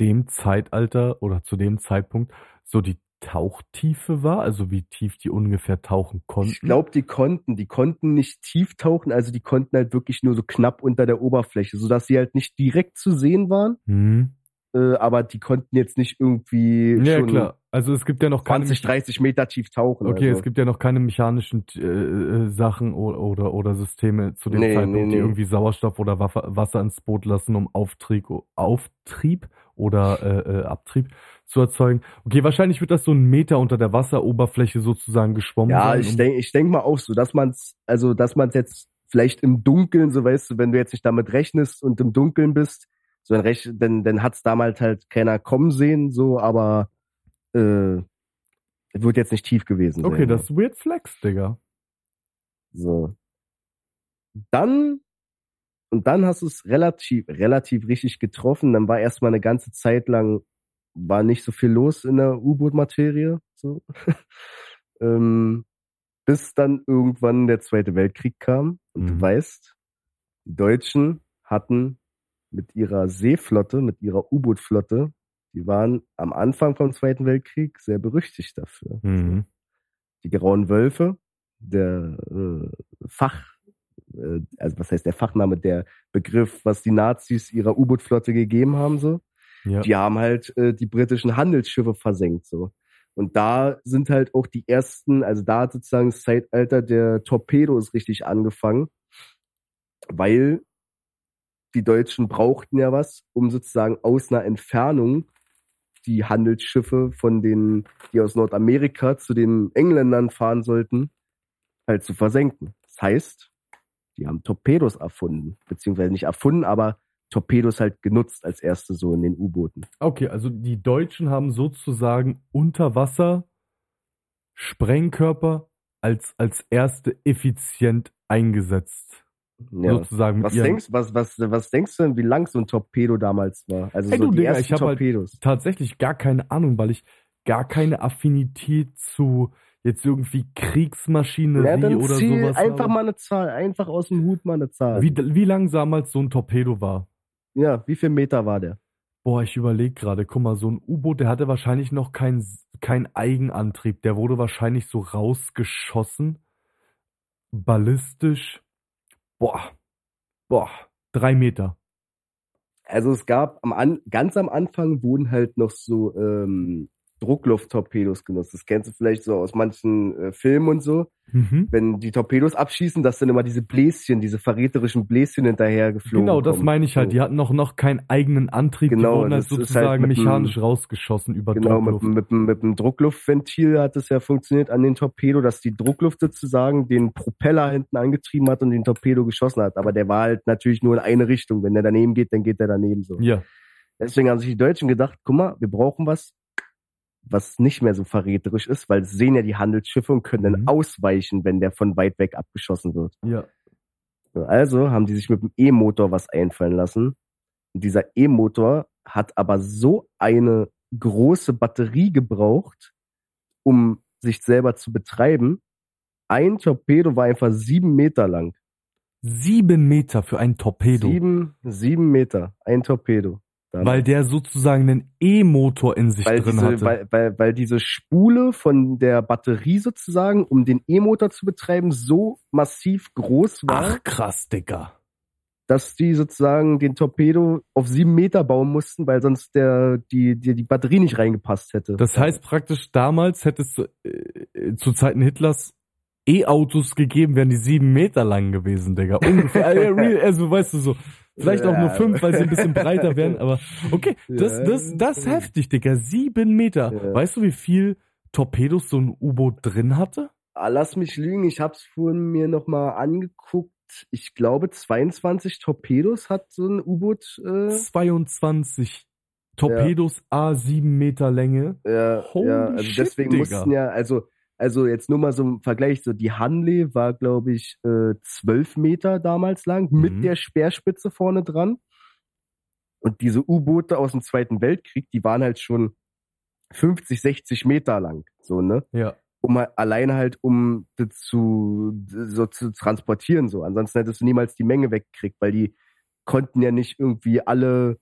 Speaker 2: dem Zeitalter oder zu dem Zeitpunkt so die Tauchtiefe war, also wie tief die ungefähr tauchen konnten?
Speaker 1: Ich glaube, die konnten, die konnten nicht tief tauchen, also die konnten halt wirklich nur so knapp unter der Oberfläche, sodass sie halt nicht direkt zu sehen waren.
Speaker 2: Mhm.
Speaker 1: Äh, aber die konnten jetzt nicht irgendwie
Speaker 2: ja, schon klar. Also es gibt ja noch
Speaker 1: 20, 30 Meter tief tauchen.
Speaker 2: Okay,
Speaker 1: also.
Speaker 2: es gibt ja noch keine mechanischen äh, äh, Sachen oder, oder, oder Systeme zu dem
Speaker 1: Nee,
Speaker 2: Zeitpunkt,
Speaker 1: nee,
Speaker 2: die
Speaker 1: nee.
Speaker 2: irgendwie Sauerstoff oder Wasser, Wasser ins Boot lassen, um Auftrieb, Auftrieb oder äh, äh, Abtrieb zu erzeugen. Okay, wahrscheinlich wird das so ein Meter unter der Wasseroberfläche sozusagen geschwommen
Speaker 1: Ja,
Speaker 2: sein.
Speaker 1: ich denke ich denk mal auch so, dass man's, also dass man's jetzt vielleicht im Dunkeln, so weißt du, wenn du jetzt nicht damit rechnest und im Dunkeln bist, so dann, rech, dann, dann hat's damals halt keiner kommen sehen, so, aber äh, wird jetzt nicht tief gewesen sein.
Speaker 2: Okay, das ist Weird Flex, Digga.
Speaker 1: So. Dann, und dann hast du es relativ, relativ richtig getroffen. Dann war erstmal eine ganze Zeit lang, war nicht so viel los in der U-Boot-Materie. So. ähm, bis dann irgendwann der Zweite Weltkrieg kam. Und
Speaker 2: Mhm.
Speaker 1: du weißt, die Deutschen hatten mit ihrer Seeflotte, mit ihrer U-Boot-Flotte, die waren am Anfang vom Zweiten Weltkrieg sehr berüchtigt dafür
Speaker 2: Mhm.
Speaker 1: die grauen Wölfe, der äh, Fach, äh, also was heißt der Fachname, der Begriff, was die Nazis ihrer U-Boot-Flotte gegeben haben, so,
Speaker 2: Ja.
Speaker 1: die haben halt äh, die britischen Handelsschiffe versenkt, so. Und da sind halt auch die ersten, also da hat sozusagen das Zeitalter der Torpedos richtig angefangen, weil die Deutschen brauchten ja was, um sozusagen aus einer Entfernung die Handelsschiffe von den, die aus Nordamerika zu den Engländern fahren sollten, halt zu versenken. Das heißt, die haben Torpedos erfunden, beziehungsweise nicht erfunden, aber Torpedos halt genutzt als erste so in den U-Booten.
Speaker 2: Okay, also die Deutschen haben sozusagen unter Wasser Sprengkörper als, als erste effizient eingesetzt.
Speaker 1: Ja.
Speaker 2: Sozusagen
Speaker 1: Was
Speaker 2: ihren-
Speaker 1: denkst, was, was, was denkst du denn, wie lang so ein Torpedo damals war? Also
Speaker 2: Ey,
Speaker 1: so
Speaker 2: du,
Speaker 1: die
Speaker 2: Digga,
Speaker 1: ersten
Speaker 2: ich hab halt-
Speaker 1: Torpedos.
Speaker 2: tatsächlich gar keine Ahnung, weil ich gar keine Affinität zu jetzt irgendwie Kriegsmaschinerie
Speaker 1: Ja,
Speaker 2: oder
Speaker 1: zieh
Speaker 2: sowas
Speaker 1: einfach
Speaker 2: habe.
Speaker 1: mal eine Zahl, einfach aus dem Hut mal eine Zahl.
Speaker 2: Wie, wie lang damals so ein Torpedo war?
Speaker 1: ja, wie viel Meter war der?
Speaker 2: Boah, ich überlege gerade, guck mal, so ein U-Boot, der hatte wahrscheinlich noch kein, kein Eigenantrieb. Der wurde wahrscheinlich so rausgeschossen. Ballistisch. Boah. Boah. Drei Meter.
Speaker 1: Also es gab am an, ganz am Anfang wurden halt noch so ähm, Drucklufttorpedos genutzt. Das kennst du vielleicht so aus manchen äh, Filmen und so.
Speaker 2: Mhm.
Speaker 1: Wenn die Torpedos abschießen, dass dann immer diese Bläschen, diese verräterischen Bläschen hinterher geflogen
Speaker 2: Genau, das
Speaker 1: kommen.
Speaker 2: meine ich halt. Die hatten noch, noch keinen eigenen Antrieb.
Speaker 1: Genau,
Speaker 2: die wurden halt
Speaker 1: halt
Speaker 2: sozusagen
Speaker 1: mit dem-
Speaker 2: mechanisch rausgeschossen über
Speaker 1: Genau, mit,
Speaker 2: Druckluft.
Speaker 1: mit, mit dem Druckluftventil hat es ja funktioniert an den Torpedo, dass die Druckluft sozusagen den Propeller hinten angetrieben hat und den Torpedo geschossen hat. Aber der war halt natürlich nur in eine Richtung. Wenn der daneben geht, dann geht der daneben so.
Speaker 2: Ja,
Speaker 1: Deswegen haben sich die Deutschen gedacht, guck mal, wir brauchen was, was nicht mehr so verräterisch ist, weil sehen ja die Handelsschiffe und können dann
Speaker 2: Mhm.
Speaker 1: ausweichen, wenn der von weit weg abgeschossen wird.
Speaker 2: ja.
Speaker 1: So, Also haben die sich mit dem E-Motor was einfallen lassen. Und dieser E-Motor hat aber so eine große Batterie gebraucht, um sich selber zu betreiben. Ein Torpedo war einfach sieben Meter lang.
Speaker 2: Sieben Meter für ein Torpedo.
Speaker 1: Sieben, sieben Meter, ein Torpedo.
Speaker 2: Weil der sozusagen einen E-Motor in sich
Speaker 1: weil
Speaker 2: drin
Speaker 1: diese,
Speaker 2: hatte.
Speaker 1: weil, weil, weil diese Spule von der Batterie sozusagen, um den E-Motor zu betreiben, so massiv groß war,
Speaker 2: Ach krass, Digga.
Speaker 1: dass die sozusagen den Torpedo auf sieben Meter bauen mussten, weil sonst der, die, die, die Batterie nicht reingepasst hätte.
Speaker 2: Das heißt praktisch, damals hättest du äh, zu Zeiten Hitlers E-Autos gegeben, wären die sieben Meter lang gewesen, Digga. Ungefähr. real, also weißt du so, vielleicht auch nur
Speaker 1: Ja.
Speaker 2: fünf, weil sie ein bisschen breiter wären, aber okay, das,
Speaker 1: Ja.
Speaker 2: das, das ist heftig, Digga. Sieben Meter.
Speaker 1: Ja.
Speaker 2: Weißt du, wie viel Torpedos so ein U-Boot drin hatte?
Speaker 1: Ah, Lass mich lügen, ich hab's vorhin mir nochmal angeguckt. Ich glaube, 22 Torpedos hat so ein U-Boot. Äh,
Speaker 2: 22 Torpedos A sieben Meter Länge.
Speaker 1: ja,
Speaker 2: Holy
Speaker 1: ja, also
Speaker 2: shit,
Speaker 1: deswegen
Speaker 2: Digga.
Speaker 1: mussten ja, also, also jetzt nur mal so im Vergleich, so die Hanley war, glaube ich, äh, 12 Meter damals lang mit
Speaker 2: Mhm.
Speaker 1: der Speerspitze vorne dran. Und diese U-Boote aus dem Zweiten Weltkrieg, die waren halt schon 50, 60 Meter lang, so, ne?
Speaker 2: Ja.
Speaker 1: um alleine halt, um das zu, so zu transportieren, so. Ansonsten hättest du niemals die Menge weggekriegt, weil die konnten ja nicht irgendwie alle,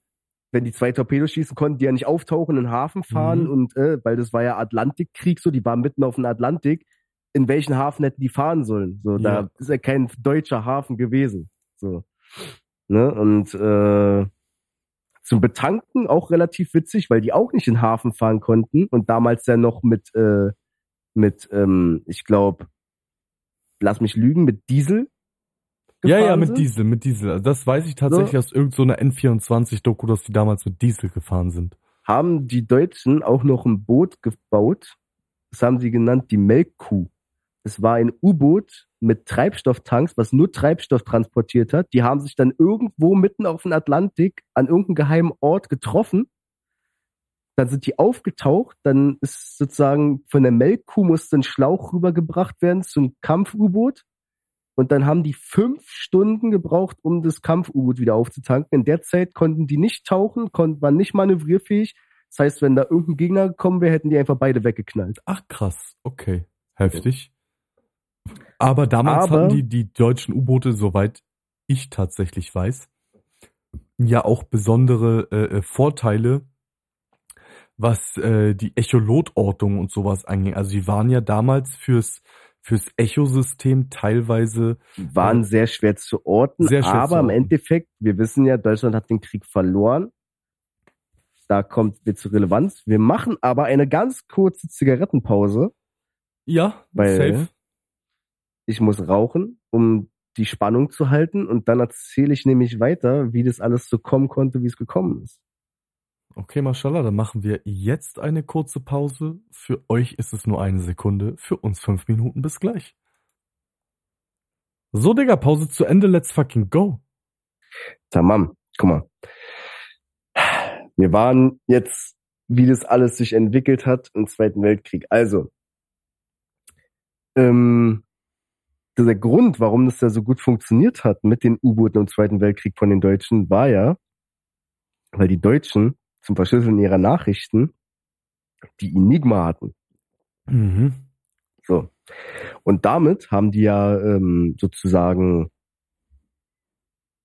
Speaker 1: wenn die zwei Torpedos schießen, konnten die ja nicht auftauchen, in den Hafen fahren
Speaker 2: Mhm.
Speaker 1: und, äh, weil das war ja Atlantikkrieg, so, die waren mitten auf dem Atlantik. In welchen Hafen hätten die fahren sollen? So, da
Speaker 2: Ja.
Speaker 1: ist ja kein deutscher Hafen gewesen, so. Ne, und, äh, Zum Betanken auch relativ witzig, weil die auch nicht in den Hafen fahren konnten und damals ja noch mit, äh, mit ähm, ich glaube, lass mich lügen, mit Diesel.
Speaker 2: Ja, ja, mit sind. Diesel, mit Diesel. Also das weiß ich tatsächlich so. aus irgendeiner so N24-Doku, dass die damals mit Diesel gefahren sind.
Speaker 1: Haben die Deutschen auch noch ein Boot gebaut, das haben sie genannt die Melkkuh. Es war ein U-Boot mit Treibstofftanks, was nur Treibstoff transportiert hat. Die haben sich dann irgendwo mitten auf dem Atlantik an irgendeinem geheimen Ort getroffen. Dann sind die aufgetaucht. Dann ist sozusagen von der Melkkuh musste ein Schlauch rübergebracht werden zum Kampf-U-Boot. Und dann haben die fünf Stunden gebraucht, um das Kampf-U-Boot wieder aufzutanken. In der Zeit konnten die nicht tauchen, konnten, waren nicht manövrierfähig. Das heißt, wenn da irgendein Gegner gekommen wäre, hätten die einfach beide weggeknallt.
Speaker 2: Ach krass, okay. Heftig. Aber damals Aber, hatten die, die deutschen U-Boote, soweit ich tatsächlich weiß, ja auch besondere äh, äh, Vorteile, was äh, die Echolotortung und sowas anging. Also die waren ja damals fürs fürs Echosystem teilweise
Speaker 1: waren äh, sehr schwer zu orten, sehr schwer aber zu orten. im Endeffekt, wir wissen ja, Deutschland hat den Krieg verloren. Da kommt wir zur Relevanz. Wir machen aber eine ganz kurze Zigarettenpause.
Speaker 2: Ja,
Speaker 1: weil safe ich muss rauchen, um die Spannung zu halten und dann erzähle ich nämlich weiter, wie das alles so kommen konnte, wie es gekommen ist.
Speaker 2: Okay, Mashallah, dann machen wir jetzt eine kurze Pause. Für euch ist es nur eine Sekunde, für uns fünf Minuten. Bis gleich. So, Digga, Pause zu Ende, let's fucking go.
Speaker 1: Tamam, guck mal. Wir waren jetzt, wie das alles sich entwickelt hat im Zweiten Weltkrieg. Also, ähm, der Grund, warum das ja so gut funktioniert hat mit den U-Booten im Zweiten Weltkrieg von den Deutschen, war ja, weil die Deutschen zum Verschlüsseln ihrer Nachrichten die Enigma hatten. Mhm. So. Und damit haben die ja ähm, sozusagen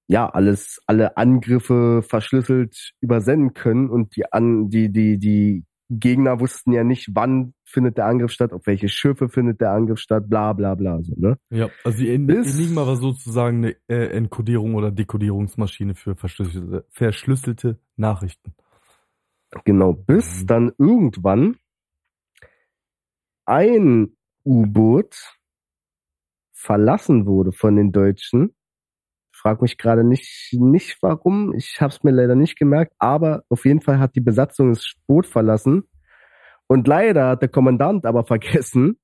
Speaker 1: ja alles, alle Angriffe verschlüsselt übersenden können und die an die die die Gegner wussten ja nicht, wann findet der Angriff statt, auf welche Schiffe findet der Angriff statt, bla bla bla. So, ne?
Speaker 2: Ja, also die Enigma war sozusagen eine äh, Enkodierung oder Dekodierungsmaschine für verschlüsselte, verschlüsselte Nachrichten.
Speaker 1: Genau, bis mhm. dann irgendwann ein U-Boot verlassen wurde von den Deutschen. frag mich gerade nicht, nicht warum. Ich habe es mir leider nicht gemerkt, aber auf jeden Fall hat die Besatzung das Boot verlassen. Und leider hat der Kommandant aber vergessen,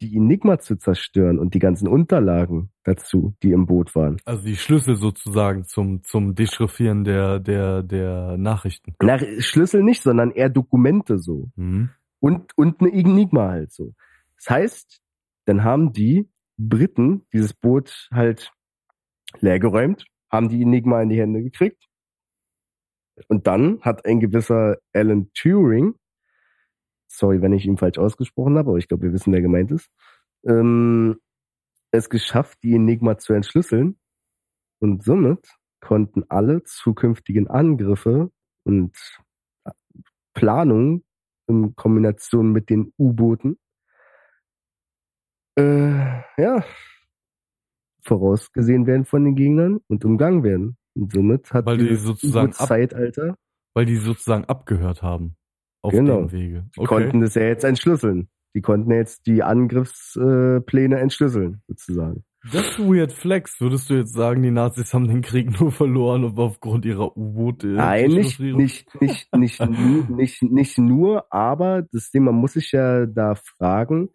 Speaker 1: die Enigma zu zerstören und die ganzen Unterlagen dazu, die im Boot waren.
Speaker 2: Also die Schlüssel sozusagen zum, zum Dechiffrieren der, der, der Nachrichten.
Speaker 1: Na, Schlüssel nicht, sondern eher Dokumente so. Mhm. Und, und eine Enigma halt so. Das heißt, dann haben die Briten dieses Boot halt leergeräumt, haben die Enigma in die Hände gekriegt. Und dann hat ein gewisser Alan Turing sorry, wenn ich ihn falsch ausgesprochen habe, aber ich glaube, wir wissen, wer gemeint ist, ähm, es geschafft, die Enigma zu entschlüsseln. Und somit konnten alle zukünftigen Angriffe und Planungen in Kombination mit den U-Booten äh, ja, vorausgesehen werden von den Gegnern und umgangen werden. Und somit hat
Speaker 2: weil die sozusagen
Speaker 1: Zeitalter,
Speaker 2: weil die sozusagen abgehört haben
Speaker 1: auf genau. dem Wege. Okay. Die konnten das ja jetzt entschlüsseln. Die konnten jetzt die Angriffspläne entschlüsseln, sozusagen.
Speaker 2: Das ist weird flex. Würdest du jetzt sagen, die Nazis haben den Krieg nur verloren aufgrund ihrer U-Boote?
Speaker 1: Nein, nicht, nicht, nicht, nicht, nicht, nicht nur, aber das man muss sich ja da fragen,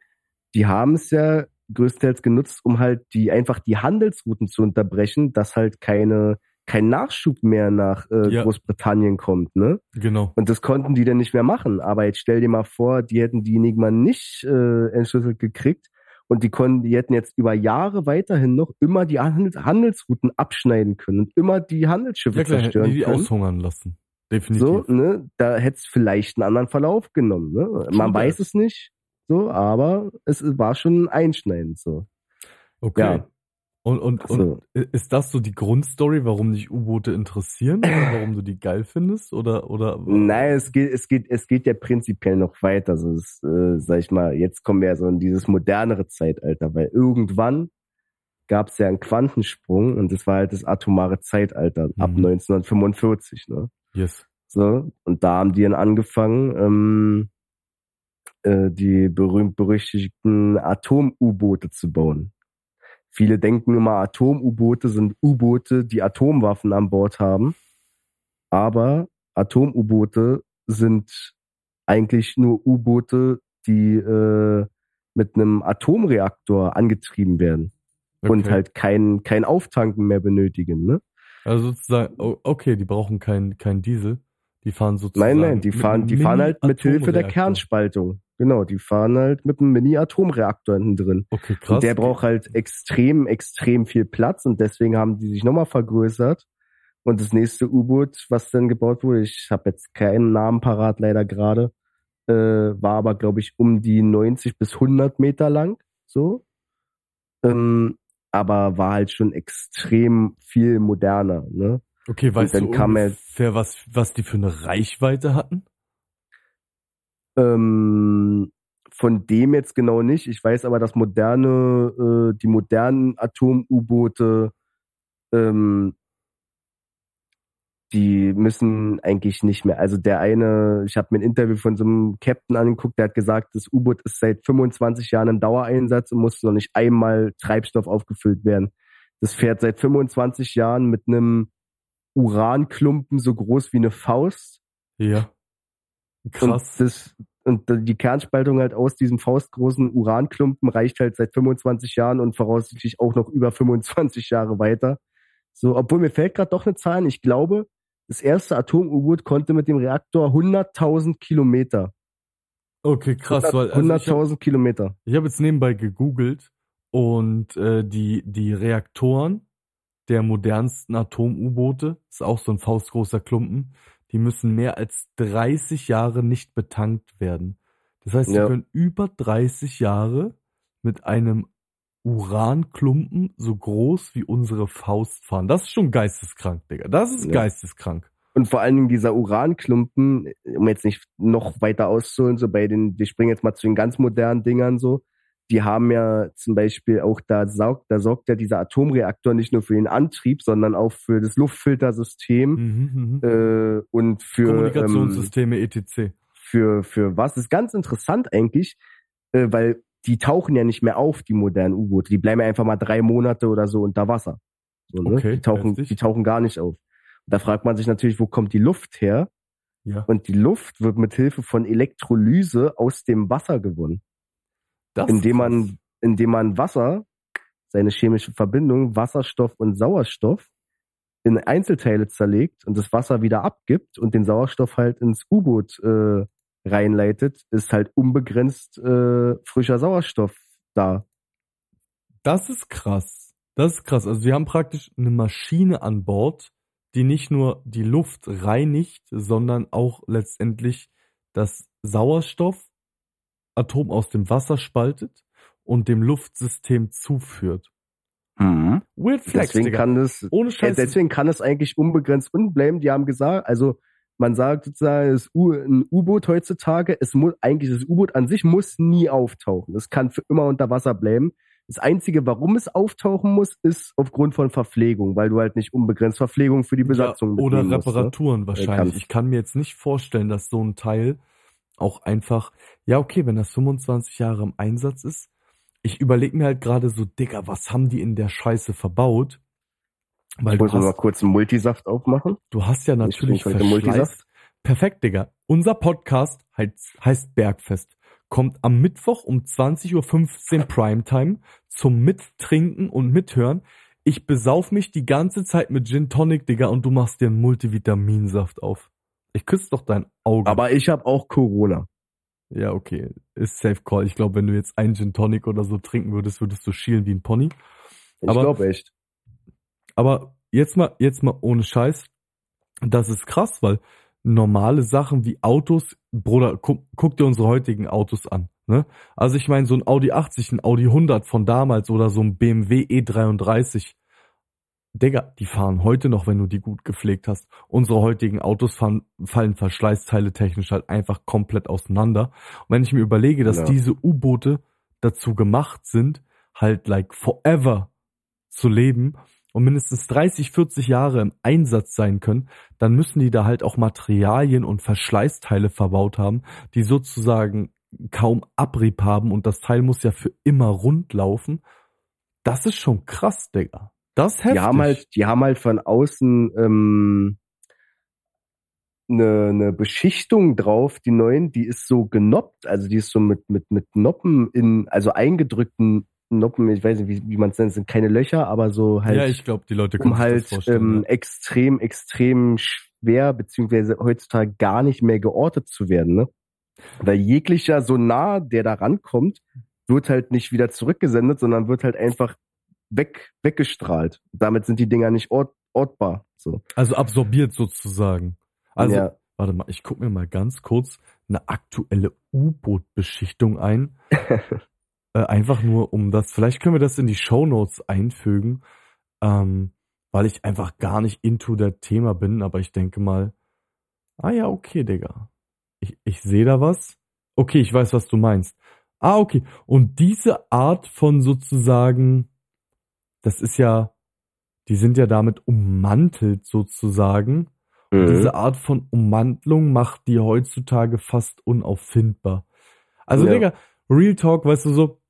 Speaker 1: die haben es ja größtenteils genutzt, um halt die einfach die Handelsrouten zu unterbrechen, dass halt keine kein Nachschub mehr nach äh, ja. Großbritannien kommt, ne?
Speaker 2: Genau.
Speaker 1: Und das konnten die dann nicht mehr machen. Aber jetzt stell dir mal vor, die hätten die Enigma nicht äh, entschlüsselt gekriegt und die konnten, die hätten jetzt über Jahre weiterhin noch immer die Handels Handelsrouten abschneiden können und immer die Handelsschiffe ja, klar, zerstören
Speaker 2: die, die
Speaker 1: können.
Speaker 2: aushungern lassen. Definitiv.
Speaker 1: So, ne? Da hätte es vielleicht einen anderen Verlauf genommen, ne? Man weiß es nicht, so, aber es war schon einschneidend, so.
Speaker 2: Okay. Ja. Und, und, so. und ist das so die Grundstory, warum dich U-Boote interessieren oder warum du die geil findest? Oder, oder?
Speaker 1: Nein, es geht, es geht, es geht ja prinzipiell noch weiter. Also, es, äh, sag ich mal, jetzt kommen wir ja so in dieses modernere Zeitalter, weil irgendwann gab es ja einen Quantensprung und das war halt das atomare Zeitalter mhm. ab 1945, ne?
Speaker 2: Yes.
Speaker 1: So, und da haben die dann angefangen, ähm, äh, die berühmt-berüchtigten Atom-U-Boote zu bauen. Viele denken immer, Atom-U-Boote sind U-Boote, die Atomwaffen an Bord haben. Aber Atom-U-Boote sind eigentlich nur U-Boote, die äh, mit einem Atomreaktor angetrieben werden okay. und halt kein, kein Auftanken mehr benötigen. Ne?
Speaker 2: Also sozusagen, okay, die brauchen kein, kein Diesel. Die fahren sozusagen.
Speaker 1: Nein, nein, die fahren, die fahren halt mit Hilfe der Kernspaltung. Genau, die fahren halt mit einem Mini-Atomreaktor hinten drin.
Speaker 2: Okay, krass.
Speaker 1: Und der braucht halt extrem, extrem viel Platz und deswegen haben die sich nochmal vergrößert. Und das nächste U-Boot, was dann gebaut wurde, ich habe jetzt keinen Namen parat leider gerade, äh, war aber glaube ich um die 90 bis 100 Meter lang, so. Ähm, aber war halt schon extrem viel moderner, ne?
Speaker 2: Okay, weißt du ungefähr, was, was die für eine Reichweite hatten?
Speaker 1: Ähm, von dem jetzt genau nicht. Ich weiß aber, dass moderne, äh, die modernen Atom-U-Boote, ähm, die müssen eigentlich nicht mehr. Also der eine, ich habe mir ein Interview von so einem Captain angeguckt, der hat gesagt, das U-Boot ist seit 25 Jahren im Dauereinsatz und muss noch nicht einmal Treibstoff aufgefüllt werden. Das fährt seit 25 Jahren mit einem Uranklumpen so groß wie eine Faust.
Speaker 2: Ja.
Speaker 1: Krass. Und, das, und die Kernspaltung halt aus diesem faustgroßen Uranklumpen reicht halt seit 25 Jahren und voraussichtlich auch noch über 25 Jahre weiter. So, obwohl mir fällt gerade doch eine Zahl. Ich glaube, das erste Atom-U-Boot konnte mit dem Reaktor 100.000 Kilometer.
Speaker 2: Okay, krass. 100.000
Speaker 1: also Kilometer.
Speaker 2: Ich habe jetzt nebenbei gegoogelt und äh, die, die Reaktoren der modernsten Atom-U-Boote, ist auch so ein faustgroßer Klumpen, die müssen mehr als 30 Jahre nicht betankt werden. Das heißt, sie ja. können über 30 Jahre mit einem Uranklumpen so groß wie unsere Faust fahren. Das ist schon geisteskrank, Digga. Das ist ja. geisteskrank.
Speaker 1: Und vor allen Dingen dieser Uranklumpen, um jetzt nicht noch weiter auszuholen, so bei den, wir springen jetzt mal zu den ganz modernen Dingern so, die haben ja zum Beispiel auch da saugt, da sorgt ja dieser Atomreaktor nicht nur für den Antrieb, sondern auch für das Luftfiltersystem mhm, mhm. äh, und für
Speaker 2: Kommunikationssysteme ähm, etc.
Speaker 1: Für für was ist ganz interessant eigentlich, äh, weil die tauchen ja nicht mehr auf, die modernen U-Boote. Die bleiben einfach mal drei Monate oder so unter Wasser. So, ne? okay, die tauchen, die tauchen gar nicht auf. Und da fragt man sich natürlich, wo kommt die Luft her? Ja. Und die Luft wird mit Hilfe von Elektrolyse aus dem Wasser gewonnen. Das indem man, indem man Wasser, seine chemische Verbindung, Wasserstoff und Sauerstoff in Einzelteile zerlegt und das Wasser wieder abgibt und den Sauerstoff halt ins U-Boot äh, reinleitet, ist halt unbegrenzt äh, frischer Sauerstoff da.
Speaker 2: Das ist krass. Das ist krass. Also sie haben praktisch eine Maschine an Bord, die nicht nur die Luft reinigt, sondern auch letztendlich das Sauerstoff Atom aus dem Wasser spaltet und dem Luftsystem zuführt.
Speaker 1: Mhm. Weird Flex, deswegen Digga. kann das, Ohne Scheiß. deswegen kann es eigentlich unbegrenzt unbleiben. Die haben gesagt, also man sagt sozusagen, das U ein U-Boot heutzutage, es muss eigentlich das U-Boot an sich muss nie auftauchen. Es kann für immer unter Wasser bleiben. Das einzige, warum es auftauchen muss, ist aufgrund von Verpflegung, weil du halt nicht unbegrenzt Verpflegung für die Besatzung
Speaker 2: ja, Oder Reparaturen musst, ne? wahrscheinlich. Ich kann mir jetzt nicht vorstellen, dass so ein Teil auch einfach, ja okay, wenn das 25 Jahre im Einsatz ist, ich überlege mir halt gerade so, Digga, was haben die in der Scheiße verbaut?
Speaker 1: Weil ich muss mal kurz einen Multisaft aufmachen.
Speaker 2: Du hast ja natürlich Multisaft. Perfekt, Digga. Unser Podcast heißt, heißt Bergfest. Kommt am Mittwoch um 20.15 Uhr Primetime zum Mittrinken und Mithören. Ich besauf mich die ganze Zeit mit Gin Tonic, Digga, und du machst dir einen Multivitaminsaft auf. Ich küsse doch dein Auge.
Speaker 1: Aber ich habe auch Corona.
Speaker 2: Ja, okay. Ist safe call. Ich glaube, wenn du jetzt einen Gin Tonic oder so trinken würdest, würdest du schielen wie ein Pony.
Speaker 1: Ich glaube echt.
Speaker 2: Aber jetzt mal, jetzt mal ohne Scheiß. Das ist krass, weil normale Sachen wie Autos, Bruder, guck, guck dir unsere heutigen Autos an. Ne? Also ich meine, so ein Audi 80, ein Audi 100 von damals oder so ein BMW E33, Digga, die fahren heute noch, wenn du die gut gepflegt hast. Unsere heutigen Autos fahren, fallen Verschleißteile technisch halt einfach komplett auseinander. Und wenn ich mir überlege, dass ja. diese U-Boote dazu gemacht sind, halt like forever zu leben und mindestens 30, 40 Jahre im Einsatz sein können, dann müssen die da halt auch Materialien und Verschleißteile verbaut haben, die sozusagen kaum Abrieb haben und das Teil muss ja für immer rund laufen. Das ist schon krass, Digga. Das ist heftig.
Speaker 1: Die haben halt, die haben halt von außen ähm, eine, eine Beschichtung drauf, die neuen, die ist so genoppt, also die ist so mit, mit, mit Noppen in, also eingedrückten Noppen, ich weiß nicht, wie, wie man es nennt, sind keine Löcher, aber so halt.
Speaker 2: Ja, ich glaube, die Leute können
Speaker 1: um halt ähm, ja. extrem, extrem schwer, beziehungsweise heutzutage gar nicht mehr geortet zu werden, ne? Weil jeglicher Sonar, der da rankommt, wird halt nicht wieder zurückgesendet, sondern wird halt einfach weg, weggestrahlt. Damit sind die Dinger nicht ort, ortbar. So.
Speaker 2: Also absorbiert sozusagen. Also, ja. warte mal, ich gucke mir mal ganz kurz eine aktuelle U-Boot-Beschichtung ein. äh, einfach nur um das, vielleicht können wir das in die Show Notes einfügen, ähm, weil ich einfach gar nicht into der Thema bin, aber ich denke mal, ah ja, okay, Digga. Ich, ich sehe da was. Okay, ich weiß, was du meinst. Ah, okay. Und diese Art von sozusagen, das ist ja, die sind ja damit ummantelt sozusagen. Mhm. diese Art von Ummantlung macht die heutzutage fast unauffindbar. Also, ja. Digga, Real Talk, weißt du so,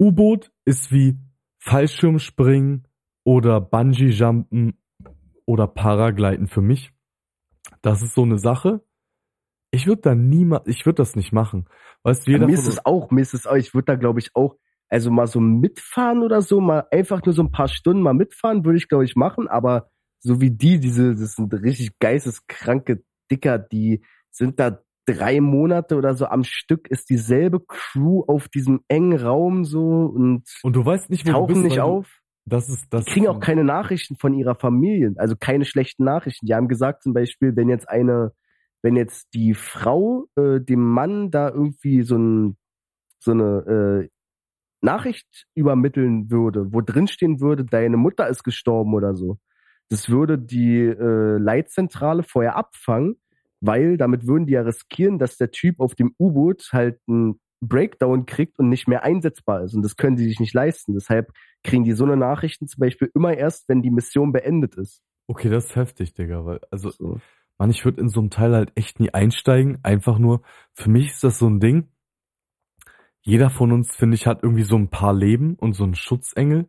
Speaker 2: U-Boot ist wie Fallschirmspringen oder Bungee-Jumpen oder Paragliden für mich. Das ist so eine Sache. Ich würde da niemals, ich würde das nicht machen. Weißt du,
Speaker 1: jeder mir ist es auch, mir ist es auch, ich würde da glaube ich auch, also mal so mitfahren oder so, mal einfach nur so ein paar Stunden mal mitfahren, würde ich glaube ich machen, aber so wie die, diese, das sind richtig geisteskranke Dicker, die sind da drei Monate oder so am Stück, ist dieselbe Crew auf diesem engen Raum so und,
Speaker 2: und du weißt nicht,
Speaker 1: wo tauchen du bist, nicht auf.
Speaker 2: Das ist, das
Speaker 1: die kriegen auch keine Nachrichten von ihrer Familie, also keine schlechten Nachrichten. Die haben gesagt zum Beispiel, wenn jetzt eine, wenn jetzt die Frau äh, dem Mann da irgendwie so ein so eine äh, Nachricht übermitteln würde, wo drin stehen würde, deine Mutter ist gestorben oder so, das würde die äh, Leitzentrale vorher abfangen, weil damit würden die ja riskieren, dass der Typ auf dem U-Boot halt einen Breakdown kriegt und nicht mehr einsetzbar ist. Und das können sie sich nicht leisten. Deshalb kriegen die so eine Nachrichten zum Beispiel immer erst, wenn die Mission beendet ist.
Speaker 2: Okay, das ist heftig, Digga, weil, also, so. man, ich würde in so einem Teil halt echt nie einsteigen. Einfach nur, für mich ist das so ein Ding. Jeder von uns, finde ich, hat irgendwie so ein paar Leben und so einen Schutzengel.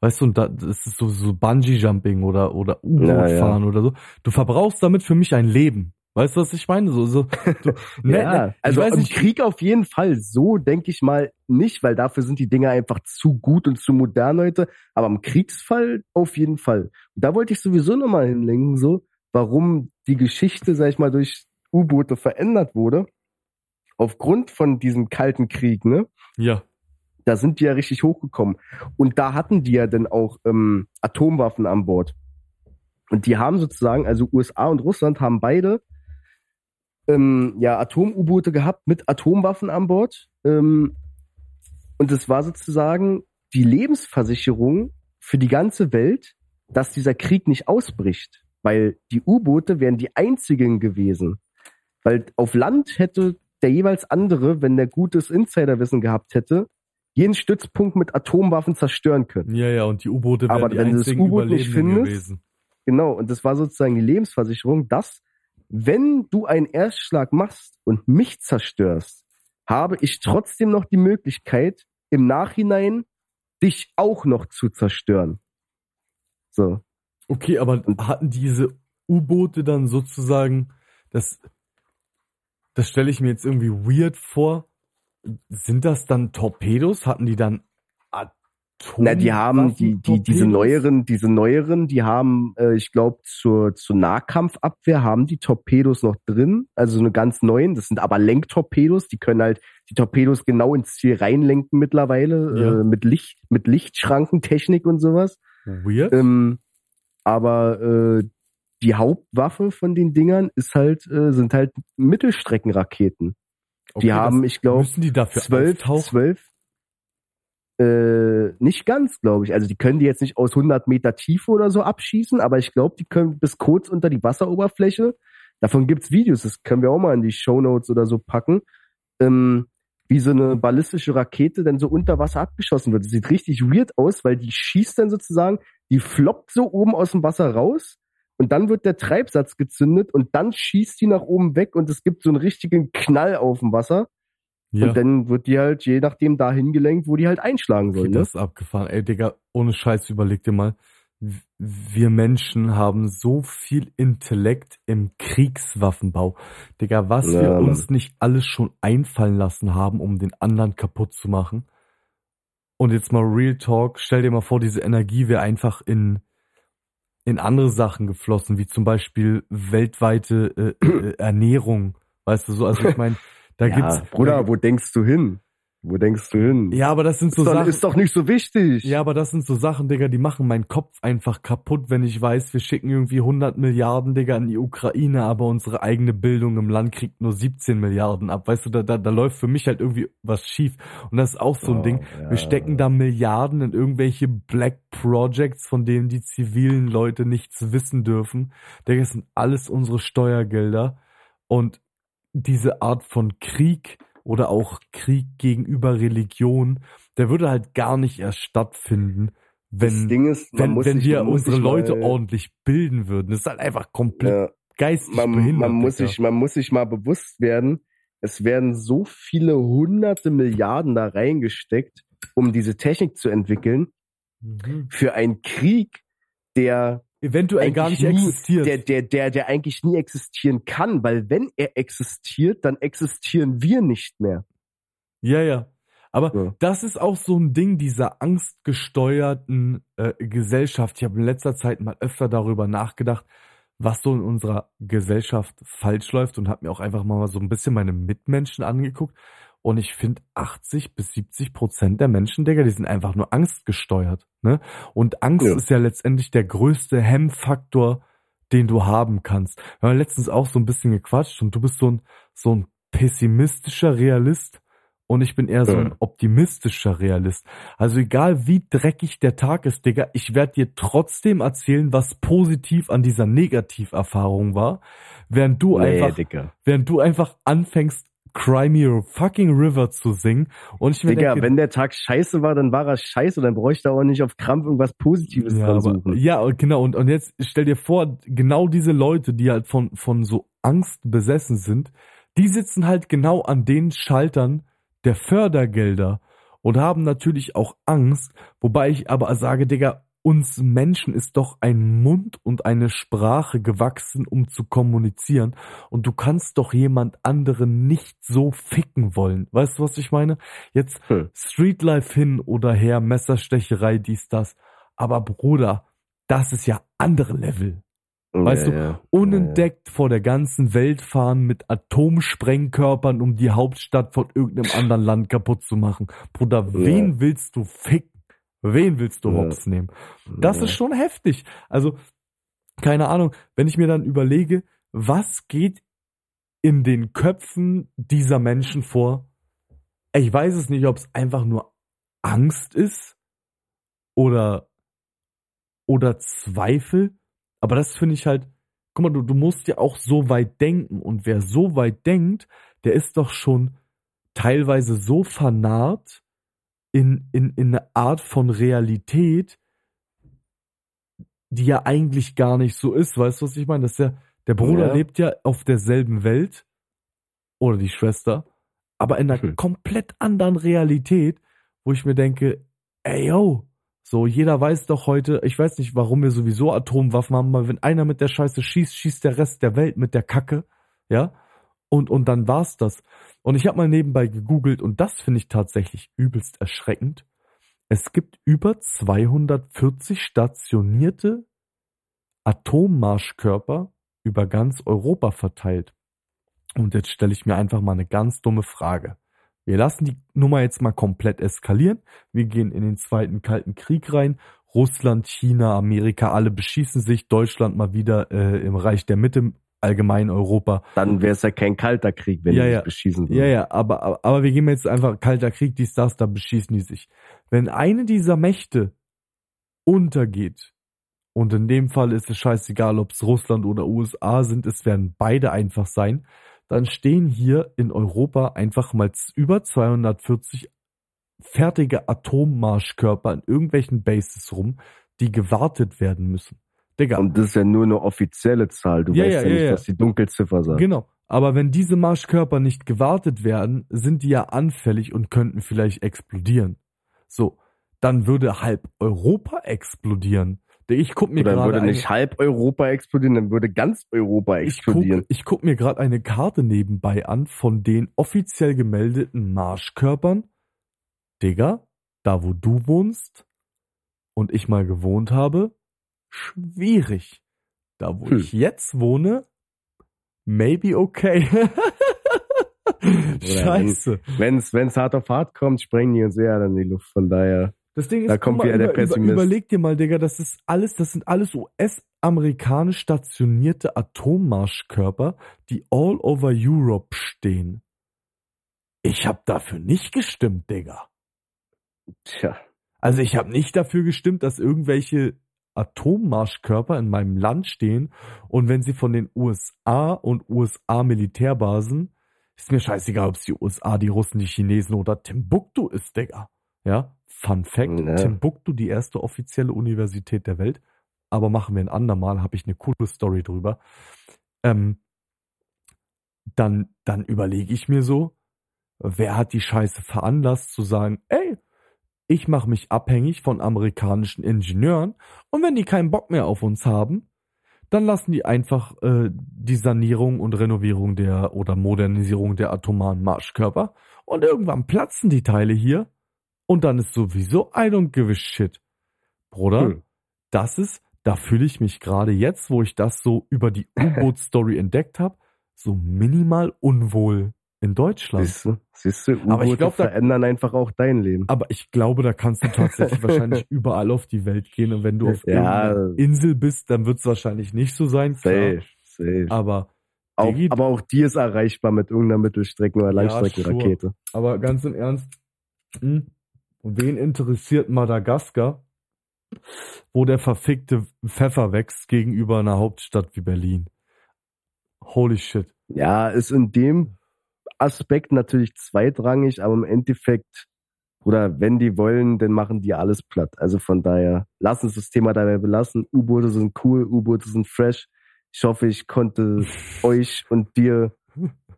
Speaker 2: Weißt du, und da, das ist so, so Bungee-Jumping oder, oder U-Boot ja, fahren ja. oder so. Du verbrauchst damit für mich ein Leben. Weißt du, was ich meine? So, so,
Speaker 1: du, ne, ja, ne, also im nicht. Krieg auf jeden Fall so, denke ich mal, nicht, weil dafür sind die Dinger einfach zu gut und zu modern heute. Aber im Kriegsfall auf jeden Fall. Und da wollte ich sowieso nochmal hinlenken, so, warum die Geschichte, sag ich mal, durch U-Boote verändert wurde. Aufgrund von diesem kalten Krieg, ne?
Speaker 2: Ja.
Speaker 1: Da sind die ja richtig hochgekommen. Und da hatten die ja dann auch ähm, Atomwaffen an Bord. Und die haben sozusagen, also USA und Russland haben beide ähm, ja Atom-U-Boote gehabt mit Atomwaffen an Bord. Ähm, und es war sozusagen die Lebensversicherung für die ganze Welt, dass dieser Krieg nicht ausbricht. Weil die U-Boote wären die einzigen gewesen. Weil auf Land hätte der jeweils andere, wenn der gutes Insiderwissen gehabt hätte, jeden Stützpunkt mit Atomwaffen zerstören können.
Speaker 2: Ja, ja, und die U-Boote wären
Speaker 1: Aber
Speaker 2: die
Speaker 1: wenn du das U-Boot nicht findest, gewesen. genau, und das war sozusagen die Lebensversicherung, dass, wenn du einen Erstschlag machst und mich zerstörst, habe ich trotzdem noch die Möglichkeit, im Nachhinein dich auch noch zu zerstören. So.
Speaker 2: Okay, aber hatten diese U-Boote dann sozusagen, das, das stelle ich mir jetzt irgendwie weird vor, sind das dann Torpedos? Hatten die dann
Speaker 1: Atom? Na, die haben die, die diese neueren, diese neueren, die haben, äh, ich glaube zur zur Nahkampfabwehr haben die Torpedos noch drin, also so eine ganz neuen. Das sind aber Lenktorpedos, die können halt die Torpedos genau ins Ziel reinlenken mittlerweile ja. äh, mit Licht mit Lichtschrankentechnik und sowas.
Speaker 2: Weird.
Speaker 1: Ähm, aber äh, die Hauptwaffe von den Dingern ist halt äh, sind halt Mittelstreckenraketen. Okay, die haben, ich glaube, zwölf, zwölf, äh, nicht ganz, glaube ich. Also die können die jetzt nicht aus 100 Meter Tiefe oder so abschießen, aber ich glaube, die können bis kurz unter die Wasseroberfläche. Davon gibt's Videos, das können wir auch mal in die Show Notes oder so packen. Ähm, wie so eine ballistische Rakete dann so unter Wasser abgeschossen wird. Das sieht richtig weird aus, weil die schießt dann sozusagen die floppt so oben aus dem Wasser raus und dann wird der Treibsatz gezündet und dann schießt die nach oben weg und es gibt so einen richtigen Knall auf dem Wasser. Ja. Und dann wird die halt je nachdem dahin gelenkt, wo die halt einschlagen soll.
Speaker 2: Okay,
Speaker 1: ne?
Speaker 2: Das ist abgefahren. Ey, Digga, ohne Scheiß, überleg dir mal. Wir Menschen haben so viel Intellekt im Kriegswaffenbau. Digga, was ja, wir uns nicht alles schon einfallen lassen haben, um den anderen kaputt zu machen. Und jetzt mal Real Talk, stell dir mal vor, diese Energie wäre einfach in, in andere Sachen geflossen, wie zum Beispiel weltweite äh, äh, Ernährung. Weißt du so, also ich meine, da ja, gibt's.
Speaker 1: Bruder, wo denkst du hin? Wo denkst du hin?
Speaker 2: Ja, aber das sind so
Speaker 1: ist
Speaker 2: Sachen.
Speaker 1: ist doch nicht so wichtig.
Speaker 2: Ja, aber das sind so Sachen, Digga, die machen meinen Kopf einfach kaputt, wenn ich weiß, wir schicken irgendwie 100 Milliarden, Digga, in die Ukraine, aber unsere eigene Bildung im Land kriegt nur 17 Milliarden ab. Weißt du, da, da, da läuft für mich halt irgendwie was schief. Und das ist auch so ein oh, Ding. Ja. Wir stecken da Milliarden in irgendwelche Black Projects, von denen die zivilen Leute nichts wissen dürfen. Digga, das sind alles unsere Steuergelder. Und diese Art von Krieg, oder auch Krieg gegenüber Religion, der würde halt gar nicht erst stattfinden, wenn, ist, wenn, wenn sich, wir unsere Leute mal, ordentlich bilden würden. Das ist halt einfach komplett ja, geistig
Speaker 1: man,
Speaker 2: behindert.
Speaker 1: Man muss, sich, man muss sich mal bewusst werden, es werden so viele hunderte Milliarden da reingesteckt, um diese Technik zu entwickeln, mhm. für einen Krieg, der
Speaker 2: eventuell gar nicht nie, existiert.
Speaker 1: Der, der, der, der eigentlich nie existieren kann, weil wenn er existiert, dann existieren wir nicht mehr.
Speaker 2: Ja, ja. Aber ja. das ist auch so ein Ding dieser angstgesteuerten äh, Gesellschaft. Ich habe in letzter Zeit mal öfter darüber nachgedacht, was so in unserer Gesellschaft falsch läuft und habe mir auch einfach mal so ein bisschen meine Mitmenschen angeguckt. Und ich finde 80 bis 70 Prozent der Menschen, Digga, die sind einfach nur angstgesteuert. Ne? Und Angst ja. ist ja letztendlich der größte Hemmfaktor, den du haben kannst. Wir haben letztens auch so ein bisschen gequatscht und du bist so ein, so ein pessimistischer Realist und ich bin eher so ein optimistischer Realist. Also egal wie dreckig der Tag ist, Digga, ich werde dir trotzdem erzählen, was positiv an dieser Negativerfahrung war, während du nee, einfach, Digga. während du einfach anfängst, Cry Me Fucking River zu singen. Und ich
Speaker 1: mir Digga, denke, wenn der Tag scheiße war, dann war er scheiße, dann bräuchte er auch nicht auf Krampf irgendwas Positives
Speaker 2: ja,
Speaker 1: dran suchen.
Speaker 2: ja, genau. Und, und jetzt stell dir vor, genau diese Leute, die halt von, von so Angst besessen sind, die sitzen halt genau an den Schaltern der Fördergelder und haben natürlich auch Angst, wobei ich aber sage, Digga, uns Menschen ist doch ein Mund und eine Sprache gewachsen, um zu kommunizieren. Und du kannst doch jemand anderen nicht so ficken wollen. Weißt du, was ich meine? Jetzt hm. Streetlife hin oder her, Messerstecherei, dies, das. Aber Bruder, das ist ja andere Level. Weißt ja, du, ja. unentdeckt ja, vor der ganzen Welt fahren mit Atomsprengkörpern, um die Hauptstadt von irgendeinem anderen Land kaputt zu machen. Bruder, wen willst du ficken? Wen willst du hops nehmen? Das ist schon heftig. Also, keine Ahnung, wenn ich mir dann überlege, was geht in den Köpfen dieser Menschen vor? Ich weiß es nicht, ob es einfach nur Angst ist oder, oder Zweifel. Aber das finde ich halt, guck mal, du, du musst ja auch so weit denken. Und wer so weit denkt, der ist doch schon teilweise so vernarrt, in, in, in eine Art von Realität, die ja eigentlich gar nicht so ist. Weißt du, was ich meine? Dass der, der Bruder ja. lebt ja auf derselben Welt oder die Schwester, aber in einer hm. komplett anderen Realität, wo ich mir denke, ey yo, so jeder weiß doch heute, ich weiß nicht, warum wir sowieso Atomwaffen haben, aber wenn einer mit der Scheiße schießt, schießt der Rest der Welt mit der Kacke, ja? Und und dann war's das. Und ich habe mal nebenbei gegoogelt und das finde ich tatsächlich übelst erschreckend. Es gibt über 240 stationierte Atommarschkörper über ganz Europa verteilt. Und jetzt stelle ich mir einfach mal eine ganz dumme Frage. Wir lassen die Nummer jetzt mal komplett eskalieren. Wir gehen in den zweiten Kalten Krieg rein. Russland, China, Amerika, alle beschießen sich. Deutschland mal wieder äh, im Reich der Mitte allgemein Europa.
Speaker 1: Dann wäre es ja kein kalter Krieg, wenn
Speaker 2: ja,
Speaker 1: die
Speaker 2: ja.
Speaker 1: beschießen
Speaker 2: würden. Ja, ja, aber, aber, aber wir gehen jetzt einfach kalter Krieg, dies, das, da beschießen die sich. Wenn eine dieser Mächte untergeht, und in dem Fall ist es scheißegal, ob es Russland oder USA sind, es werden beide einfach sein, dann stehen hier in Europa einfach mal über 240 fertige Atommarschkörper in irgendwelchen Bases rum, die gewartet werden müssen.
Speaker 1: Digga. Und das ist ja nur eine offizielle Zahl. Du ja, weißt ja, ja nicht, ja. was die Dunkelziffer sagt.
Speaker 2: Genau. Aber wenn diese Marschkörper nicht gewartet werden, sind die ja anfällig und könnten vielleicht explodieren. So, dann würde halb Europa explodieren. Ich guck mir
Speaker 1: gerade. Dann würde nicht halb Europa explodieren, dann würde ganz Europa explodieren.
Speaker 2: Ich guck, ich guck mir gerade eine Karte nebenbei an von den offiziell gemeldeten Marschkörpern. Digga, da wo du wohnst und ich mal gewohnt habe, schwierig. Da wo hm. ich jetzt wohne, maybe okay.
Speaker 1: Scheiße. Wenn es wenn's hart auf hart kommt, sprengen die uns eher dann die Luft. Von daher.
Speaker 2: Das Ding ist, da kommt wieder der Pessimist. überleg dir mal, Digga, das ist alles, das sind alles US-amerikanisch stationierte Atommarschkörper, die all over Europe stehen. Ich hab dafür nicht gestimmt, Digga. Tja. Also ich habe nicht dafür gestimmt, dass irgendwelche Atommarschkörper in meinem Land stehen und wenn sie von den USA und USA-Militärbasen, ist mir scheißegal, ob es die USA, die Russen, die Chinesen oder Timbuktu ist, Digga. Ja, Fun Fact, ja. Timbuktu, die erste offizielle Universität der Welt, aber machen wir ein andermal, habe ich eine coole Story drüber. Ähm, dann, dann überlege ich mir so, wer hat die Scheiße veranlasst zu sagen, ey, ich mache mich abhängig von amerikanischen Ingenieuren und wenn die keinen Bock mehr auf uns haben, dann lassen die einfach äh, die Sanierung und Renovierung der oder Modernisierung der atomaren Marschkörper und irgendwann platzen die Teile hier und dann ist sowieso I don't give a shit. Bruder, hm. das ist, da fühle ich mich gerade jetzt, wo ich das so über die U-Boot-Story entdeckt habe, so minimal unwohl in Deutschland.
Speaker 1: Siehst du, siehst du aber ich glaub, verändern da, einfach auch dein Leben.
Speaker 2: Aber ich glaube, da kannst du tatsächlich wahrscheinlich überall auf die Welt gehen und wenn du auf ja. einer Insel bist, dann wird es wahrscheinlich nicht so sein. Safe, safe. Aber
Speaker 1: auch, aber auch die ist erreichbar mit irgendeiner Mittelstrecken- oder Langstreckenrakete. Ja,
Speaker 2: sure. Aber ganz im Ernst, hm, wen interessiert Madagaskar, wo der verfickte Pfeffer wächst gegenüber einer Hauptstadt wie Berlin? Holy shit.
Speaker 1: Ja, ist in dem Aspekt natürlich zweitrangig, aber im Endeffekt, oder wenn die wollen, dann machen die alles platt. Also von daher, lass uns das Thema dabei belassen. U-Boote sind cool, U-Boote sind fresh. Ich hoffe, ich konnte euch und dir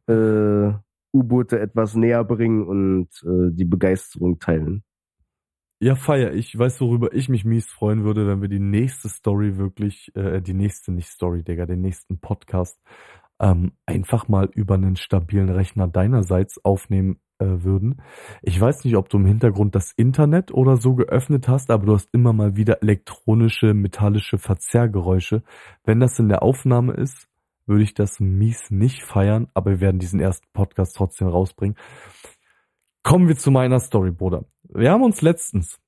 Speaker 1: äh, U-Boote etwas näher bringen und äh, die Begeisterung teilen.
Speaker 2: Ja, feier ich. Weiß, worüber ich mich mies freuen würde, wenn wir die nächste Story wirklich, äh, die nächste, nicht Story, Digga, den nächsten Podcast ähm, einfach mal über einen stabilen Rechner deinerseits aufnehmen äh, würden. Ich weiß nicht, ob du im Hintergrund das Internet oder so geöffnet hast, aber du hast immer mal wieder elektronische, metallische Verzerrgeräusche. Wenn das in der Aufnahme ist, würde ich das mies nicht feiern, aber wir werden diesen ersten Podcast trotzdem rausbringen. Kommen wir zu meiner Story, Bruder. Wir haben uns letztens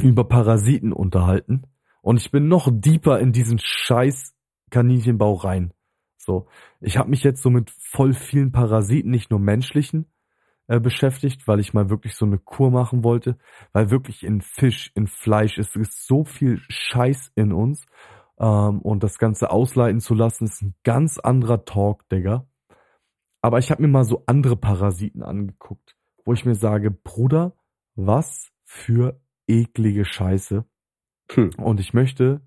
Speaker 2: über Parasiten unterhalten und ich bin noch deeper in diesen scheiß Kaninchenbau rein. So, ich habe mich jetzt so mit voll vielen Parasiten, nicht nur menschlichen, äh, beschäftigt, weil ich mal wirklich so eine Kur machen wollte, weil wirklich in Fisch, in Fleisch ist, ist so viel Scheiß in uns ähm, und das Ganze ausleiten zu lassen, ist ein ganz anderer Talk, Digga. Aber ich habe mir mal so andere Parasiten angeguckt, wo ich mir sage, Bruder, was für eklige Scheiße. Hm. Und ich möchte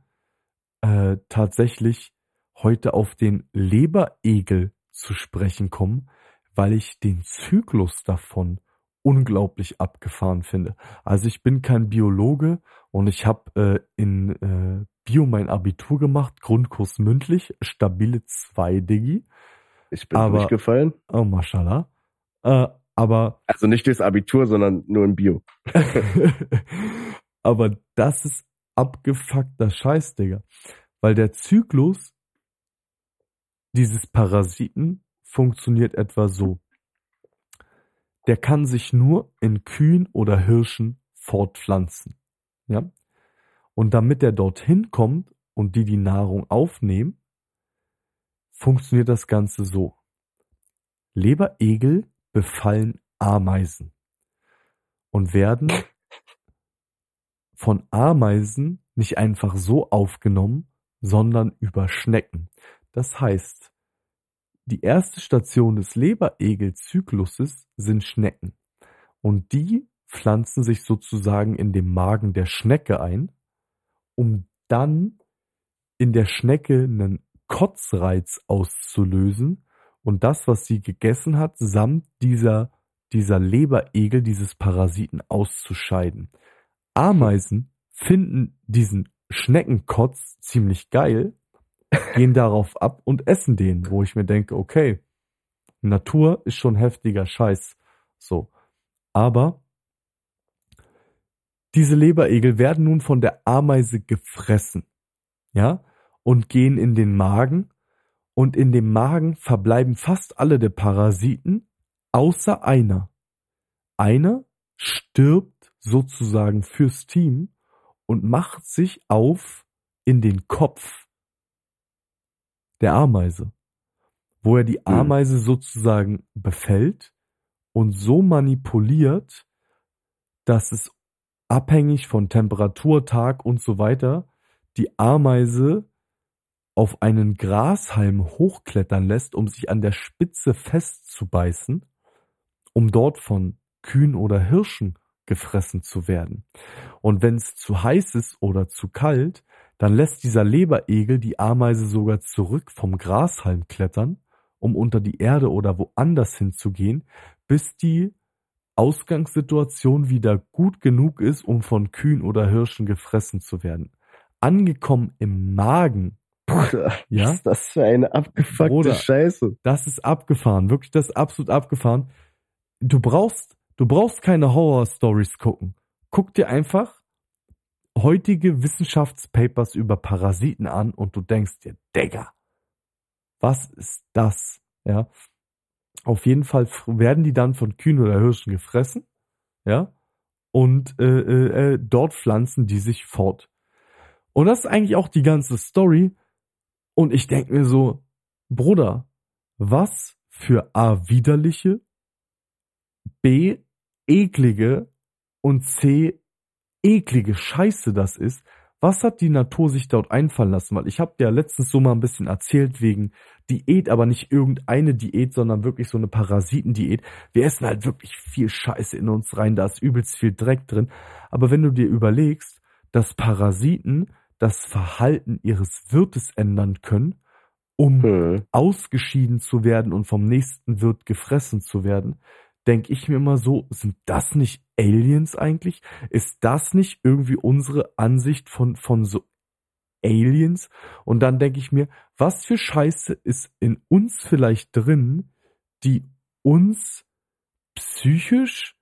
Speaker 2: äh, tatsächlich heute auf den Leberegel zu sprechen kommen, weil ich den Zyklus davon unglaublich abgefahren finde. Also ich bin kein Biologe und ich habe äh, in äh, Bio mein Abitur gemacht, Grundkurs mündlich, stabile 2 Digi.
Speaker 1: Ich bin aber, durchgefallen.
Speaker 2: Oh, mashallah. Äh, aber
Speaker 1: also nicht das Abitur, sondern nur im Bio.
Speaker 2: aber das ist abgefuckter Scheiß, Digga. Weil der Zyklus dieses Parasiten funktioniert etwa so. Der kann sich nur in Kühen oder Hirschen fortpflanzen. Ja? Und damit er dorthin kommt und die die Nahrung aufnehmen, funktioniert das Ganze so. Leberegel befallen Ameisen und werden von Ameisen nicht einfach so aufgenommen, sondern über Schnecken. Das heißt, die erste Station des Leberegelzykluses sind Schnecken. Und die pflanzen sich sozusagen in dem Magen der Schnecke ein um dann in der Schnecke einen Kotzreiz auszulösen und das, was sie gegessen hat, samt dieser, dieser Leberegel, dieses Parasiten auszuscheiden. Ameisen finden diesen Schneckenkotz ziemlich geil, gehen darauf ab und essen den, wo ich mir denke, okay, Natur ist schon heftiger Scheiß. So. Aber diese Leberegel werden nun von der Ameise gefressen. Ja? Und gehen in den Magen. Und in dem Magen verbleiben fast alle der Parasiten, außer einer. Einer stirbt sozusagen fürs Team und macht sich auf in den Kopf der Ameise, wo er die hm. Ameise sozusagen befällt und so manipuliert, dass es abhängig von Temperatur, Tag und so weiter die Ameise auf einen Grashalm hochklettern lässt, um sich an der Spitze festzubeißen, um dort von Kühen oder Hirschen gefressen zu werden. Und wenn es zu heiß ist oder zu kalt, dann lässt dieser Leberegel die Ameise sogar zurück vom Grashalm klettern, um unter die Erde oder woanders hinzugehen, bis die Ausgangssituation wieder gut genug ist, um von Kühen oder Hirschen gefressen zu werden. Angekommen im Magen.
Speaker 1: Bruder, ja? was ist das für eine abgefuckte Bruder, Scheiße?
Speaker 2: Das ist abgefahren, wirklich das ist absolut abgefahren. Du brauchst, du brauchst keine Horror-Stories gucken. Guck dir einfach heutige Wissenschaftspapers über Parasiten an und du denkst dir, Digga, was ist das? Ja. Auf jeden Fall werden die dann von Kühen oder Hirschen gefressen, ja, und äh, äh, äh, dort pflanzen die sich fort. Und das ist eigentlich auch die ganze Story. Und ich denke mir so, Bruder, was für A widerliche, B eklige und C eklige Scheiße das ist, was hat die Natur sich dort einfallen lassen? Weil ich habe ja letztens so mal ein bisschen erzählt wegen Diät, aber nicht irgendeine Diät, sondern wirklich so eine Parasitendiät. Wir essen halt wirklich viel Scheiße in uns rein, da ist übelst viel Dreck drin. Aber wenn du dir überlegst, dass Parasiten das Verhalten ihres Wirtes ändern können, um hm. ausgeschieden zu werden und vom nächsten Wirt gefressen zu werden, denke ich mir immer so, sind das nicht Aliens eigentlich? Ist das nicht irgendwie unsere Ansicht von, von so Aliens? Und dann denke ich mir, was für Scheiße ist in uns vielleicht drin, die uns psychisch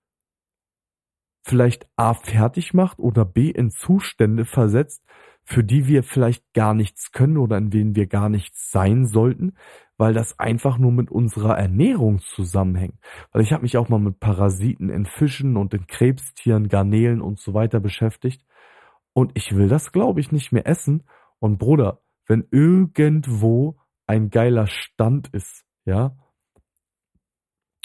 Speaker 2: vielleicht A fertig macht oder B in Zustände versetzt, für die wir vielleicht gar nichts können oder in denen wir gar nichts sein sollten, weil das einfach nur mit unserer Ernährung zusammenhängt. Weil ich habe mich auch mal mit Parasiten in Fischen und in Krebstieren, Garnelen und so weiter beschäftigt. Und ich will das, glaube ich, nicht mehr essen. Und Bruder, wenn irgendwo ein geiler Stand ist, ja,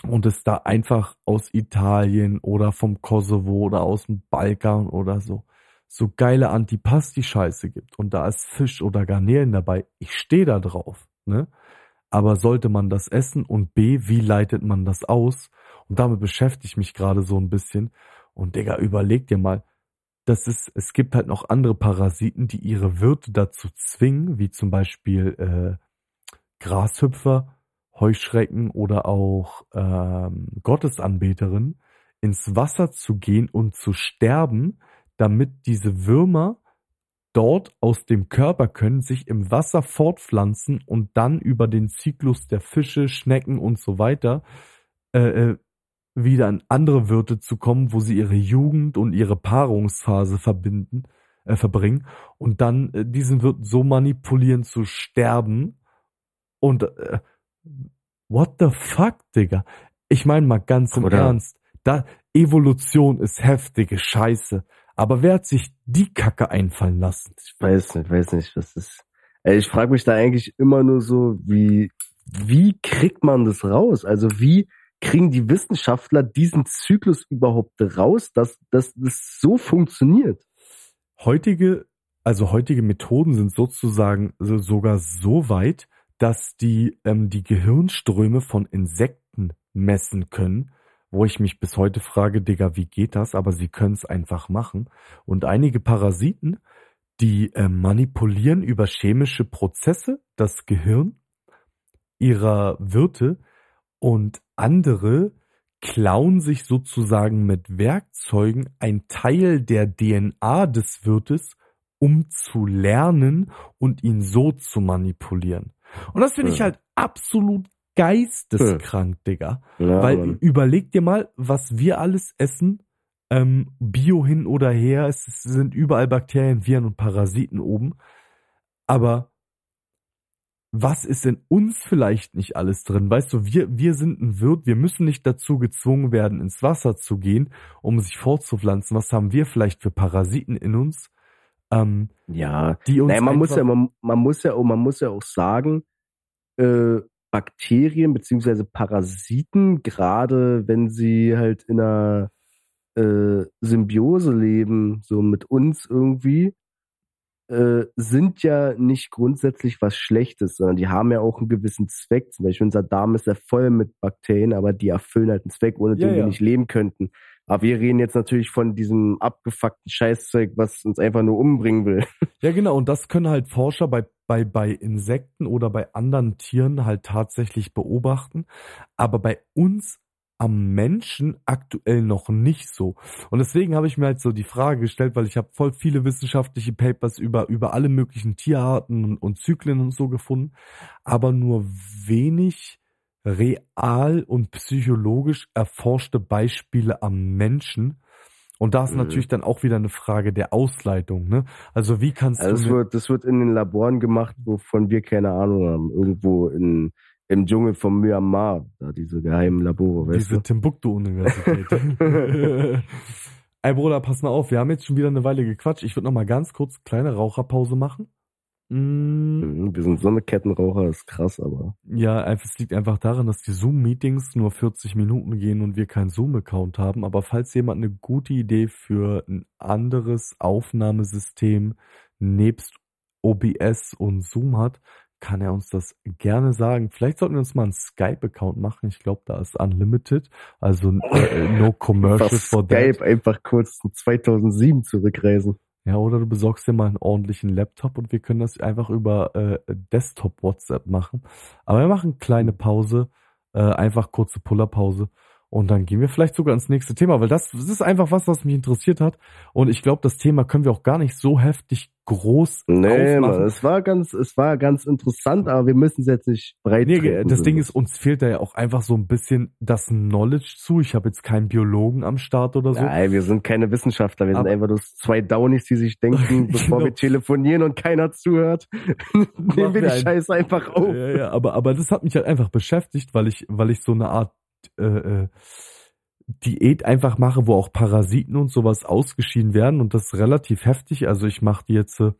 Speaker 2: und es da einfach aus Italien oder vom Kosovo oder aus dem Balkan oder so, so geile Antipasti-Scheiße gibt und da ist Fisch oder Garnelen dabei, ich stehe da drauf, ne? aber sollte man das essen und B, wie leitet man das aus? Und damit beschäftige ich mich gerade so ein bisschen. Und Digga, überleg dir mal, das ist, es gibt halt noch andere Parasiten, die ihre Wirte dazu zwingen, wie zum Beispiel äh, Grashüpfer, Heuschrecken oder auch ähm, Gottesanbeterinnen, ins Wasser zu gehen und zu sterben, damit diese Würmer dort aus dem Körper können, sich im Wasser fortpflanzen und dann über den Zyklus der Fische, Schnecken und so weiter äh, äh, wieder in andere Wirte zu kommen, wo sie ihre Jugend und ihre Paarungsphase verbinden, äh, verbringen und dann äh, diesen Wirt so manipulieren zu sterben und äh, what the fuck, Digga? Ich meine mal ganz im Oder Ernst, da Evolution ist heftige Scheiße. Aber wer hat sich die Kacke einfallen lassen?
Speaker 1: Ich weiß nicht, weiß nicht, was ist. Ey, ich frage mich da eigentlich immer nur so, wie, wie kriegt man das raus? Also wie kriegen die Wissenschaftler diesen Zyklus überhaupt raus, dass, dass das so funktioniert?
Speaker 2: Heutige, also heutige Methoden sind sozusagen sogar so weit, dass die ähm, die Gehirnströme von Insekten messen können wo ich mich bis heute frage, Digga, wie geht das? Aber sie können es einfach machen. Und einige Parasiten, die äh, manipulieren über chemische Prozesse das Gehirn ihrer Wirte und andere klauen sich sozusagen mit Werkzeugen ein Teil der DNA des Wirtes, um zu lernen und ihn so zu manipulieren. Und das finde ich halt absolut geisteskrank, Digga. Ja, Weil Mann. überleg dir mal, was wir alles essen, ähm, Bio hin oder her, es sind überall Bakterien, Viren und Parasiten oben. Aber was ist in uns vielleicht nicht alles drin? Weißt du, wir, wir sind ein Wirt, wir müssen nicht dazu gezwungen werden, ins Wasser zu gehen, um sich fortzupflanzen. Was haben wir vielleicht für Parasiten in uns?
Speaker 1: Ähm, ja, die uns naja, man muss ja, man, man, muss ja, man muss ja auch sagen, äh, Bakterien beziehungsweise Parasiten, gerade wenn sie halt in einer äh, Symbiose leben, so mit uns irgendwie, äh, sind ja nicht grundsätzlich was Schlechtes, sondern die haben ja auch einen gewissen Zweck. Zum Beispiel unser Darm ist ja voll mit Bakterien, aber die erfüllen halt einen Zweck, ohne ja, den ja. wir nicht leben könnten. Aber wir reden jetzt natürlich von diesem abgefuckten Scheißzeug, was uns einfach nur umbringen will.
Speaker 2: Ja, genau. Und das können halt Forscher bei, bei, bei Insekten oder bei anderen Tieren halt tatsächlich beobachten. Aber bei uns am Menschen aktuell noch nicht so. Und deswegen habe ich mir halt so die Frage gestellt, weil ich habe voll viele wissenschaftliche Papers über, über alle möglichen Tierarten und, und Zyklen und so gefunden, aber nur wenig real und psychologisch erforschte Beispiele am Menschen. Und da ist mhm. natürlich dann auch wieder eine Frage der Ausleitung, ne? Also wie kannst also
Speaker 1: du. Das wird, das wird in den Laboren gemacht, wovon wir keine Ahnung haben. Irgendwo in, im Dschungel von Myanmar, da diese geheimen Labore,
Speaker 2: weißt Diese Timbuktu-Universität. Ey Bruder, pass mal auf, wir haben jetzt schon wieder eine Weile gequatscht. Ich würde noch mal ganz kurz kleine Raucherpause machen.
Speaker 1: Mm. Wir sind so eine Kettenraucher, ist krass, aber.
Speaker 2: Ja, es liegt einfach daran, dass die Zoom-Meetings nur 40 Minuten gehen und wir keinen Zoom-Account haben. Aber falls jemand eine gute Idee für ein anderes Aufnahmesystem nebst OBS und Zoom hat, kann er uns das gerne sagen. Vielleicht sollten wir uns mal einen Skype-Account machen. Ich glaube, da ist Unlimited, also äh, no commercial
Speaker 1: for Skype that. einfach kurz zu 2007 zurückreisen.
Speaker 2: Ja, oder du besorgst dir mal einen ordentlichen Laptop und wir können das einfach über äh, Desktop WhatsApp machen. Aber wir machen kleine Pause, äh, einfach kurze Pullerpause und dann gehen wir vielleicht sogar ins nächste Thema, weil das, das ist einfach was, was mich interessiert hat. Und ich glaube, das Thema können wir auch gar nicht so heftig groß
Speaker 1: nee, aufmachen. Mann, es war ganz, es war ganz interessant, aber wir müssen es jetzt nicht breit
Speaker 2: nee, Das Ding ist, uns fehlt da ja auch einfach so ein bisschen das Knowledge zu. Ich habe jetzt keinen Biologen am Start oder so.
Speaker 1: Nein, wir sind keine Wissenschaftler. Wir aber, sind einfach nur zwei Downies, die sich denken, bevor genau. wir telefonieren und keiner zuhört, nehmen wir die ein, Scheiße einfach auf.
Speaker 2: Ja, ja, aber, aber das hat mich halt einfach beschäftigt, weil ich, weil ich so eine Art äh, äh, Diät einfach mache, wo auch Parasiten und sowas ausgeschieden werden und das relativ heftig. Also ich mache die jetzt äh,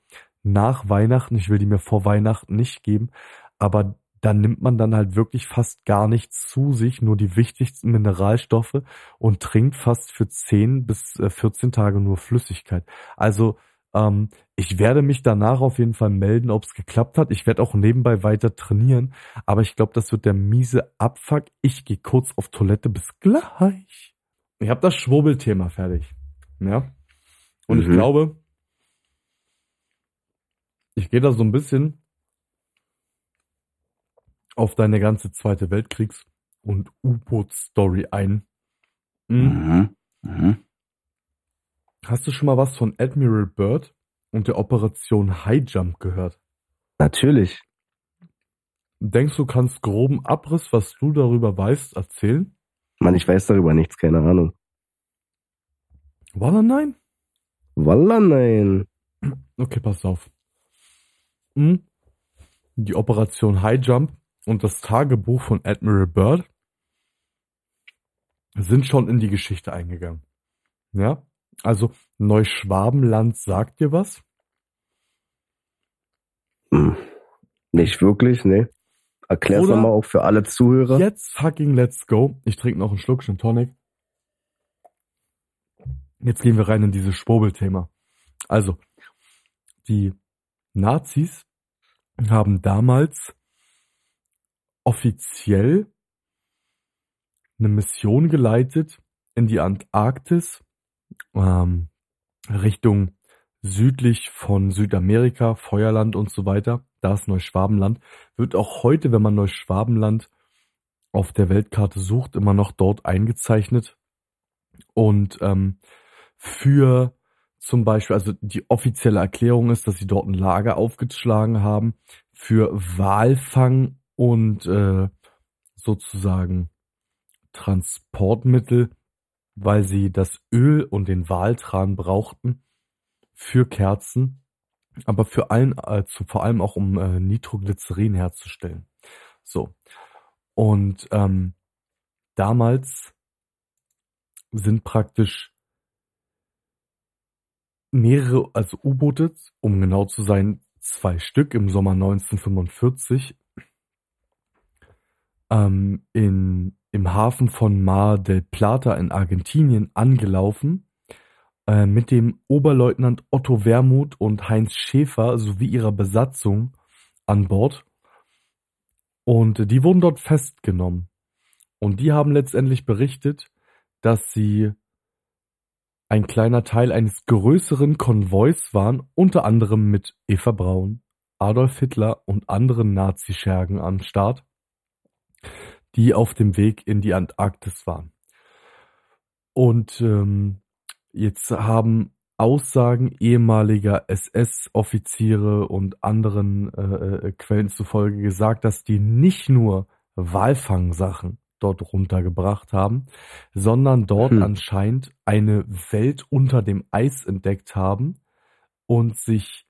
Speaker 2: nach Weihnachten, ich will die mir vor Weihnachten nicht geben, aber dann nimmt man dann halt wirklich fast gar nichts zu sich, nur die wichtigsten Mineralstoffe und trinkt fast für 10 bis 14 äh, Tage nur Flüssigkeit. Also ähm, ich werde mich danach auf jeden Fall melden, ob es geklappt hat. Ich werde auch nebenbei weiter trainieren, aber ich glaube, das wird der miese Abfuck. Ich gehe kurz auf Toilette. Bis gleich. Ich habe das Schwurbelthema fertig. Ja. Und mhm. ich glaube, ich gehe da so ein bisschen auf deine ganze Zweite Weltkriegs- und U-Boot-Story ein. Mhm. Mhm. Hast du schon mal was von Admiral Byrd und der Operation High Jump gehört?
Speaker 1: Natürlich.
Speaker 2: Denkst du, kannst groben Abriss, was du darüber weißt, erzählen?
Speaker 1: Mann, ich weiß darüber nichts, keine Ahnung.
Speaker 2: Walla nein?
Speaker 1: Walla nein.
Speaker 2: Okay, pass auf. Hm? Die Operation High Jump und das Tagebuch von Admiral Byrd sind schon in die Geschichte eingegangen. Ja? Also Neuschwabenland sagt dir was?
Speaker 1: Hm. Nicht wirklich, ne. Erklär's Oder mal auch für alle Zuhörer.
Speaker 2: Jetzt fucking let's go. Ich trinke noch einen Schluck Gin Tonic. Jetzt gehen wir rein in dieses Schwurbelthema. Also, die Nazis haben damals offiziell eine Mission geleitet in die Antarktis ähm, Richtung südlich von Südamerika, Feuerland und so weiter. Da ist Neuschwabenland. Wird auch heute, wenn man Neuschwabenland auf der Weltkarte sucht, immer noch dort eingezeichnet. Und ähm, für zum Beispiel, also die offizielle Erklärung ist, dass sie dort ein Lager aufgeschlagen haben für Walfang und äh, sozusagen Transportmittel, weil sie das Öl und den Waltran brauchten für Kerzen, aber für allen, zu, vor allem auch um äh, Nitroglycerin herzustellen. So. Und ähm, damals sind praktisch mehrere, also U-Boote, um genau zu sein, zwei Stück im Sommer 1945 ähm, in, im Hafen von Mar del Plata in Argentinien angelaufen äh, mit dem Oberleutnant Otto Wermuth und Heinz Schäfer sowie ihrer Besatzung an Bord. Und die wurden dort festgenommen. Und die haben letztendlich berichtet, dass sie ein kleiner Teil eines größeren Konvois waren, unter anderem mit Eva Braun, Adolf Hitler und anderen Nazischergen am Start, die auf dem Weg in die Antarktis waren. Und ähm, jetzt haben Aussagen ehemaliger SS-Offiziere und anderen äh, äh, Quellen zufolge gesagt, dass die nicht nur Walfangsachen dort runtergebracht haben, sondern dort hm. anscheinend eine Welt unter dem Eis entdeckt haben und sich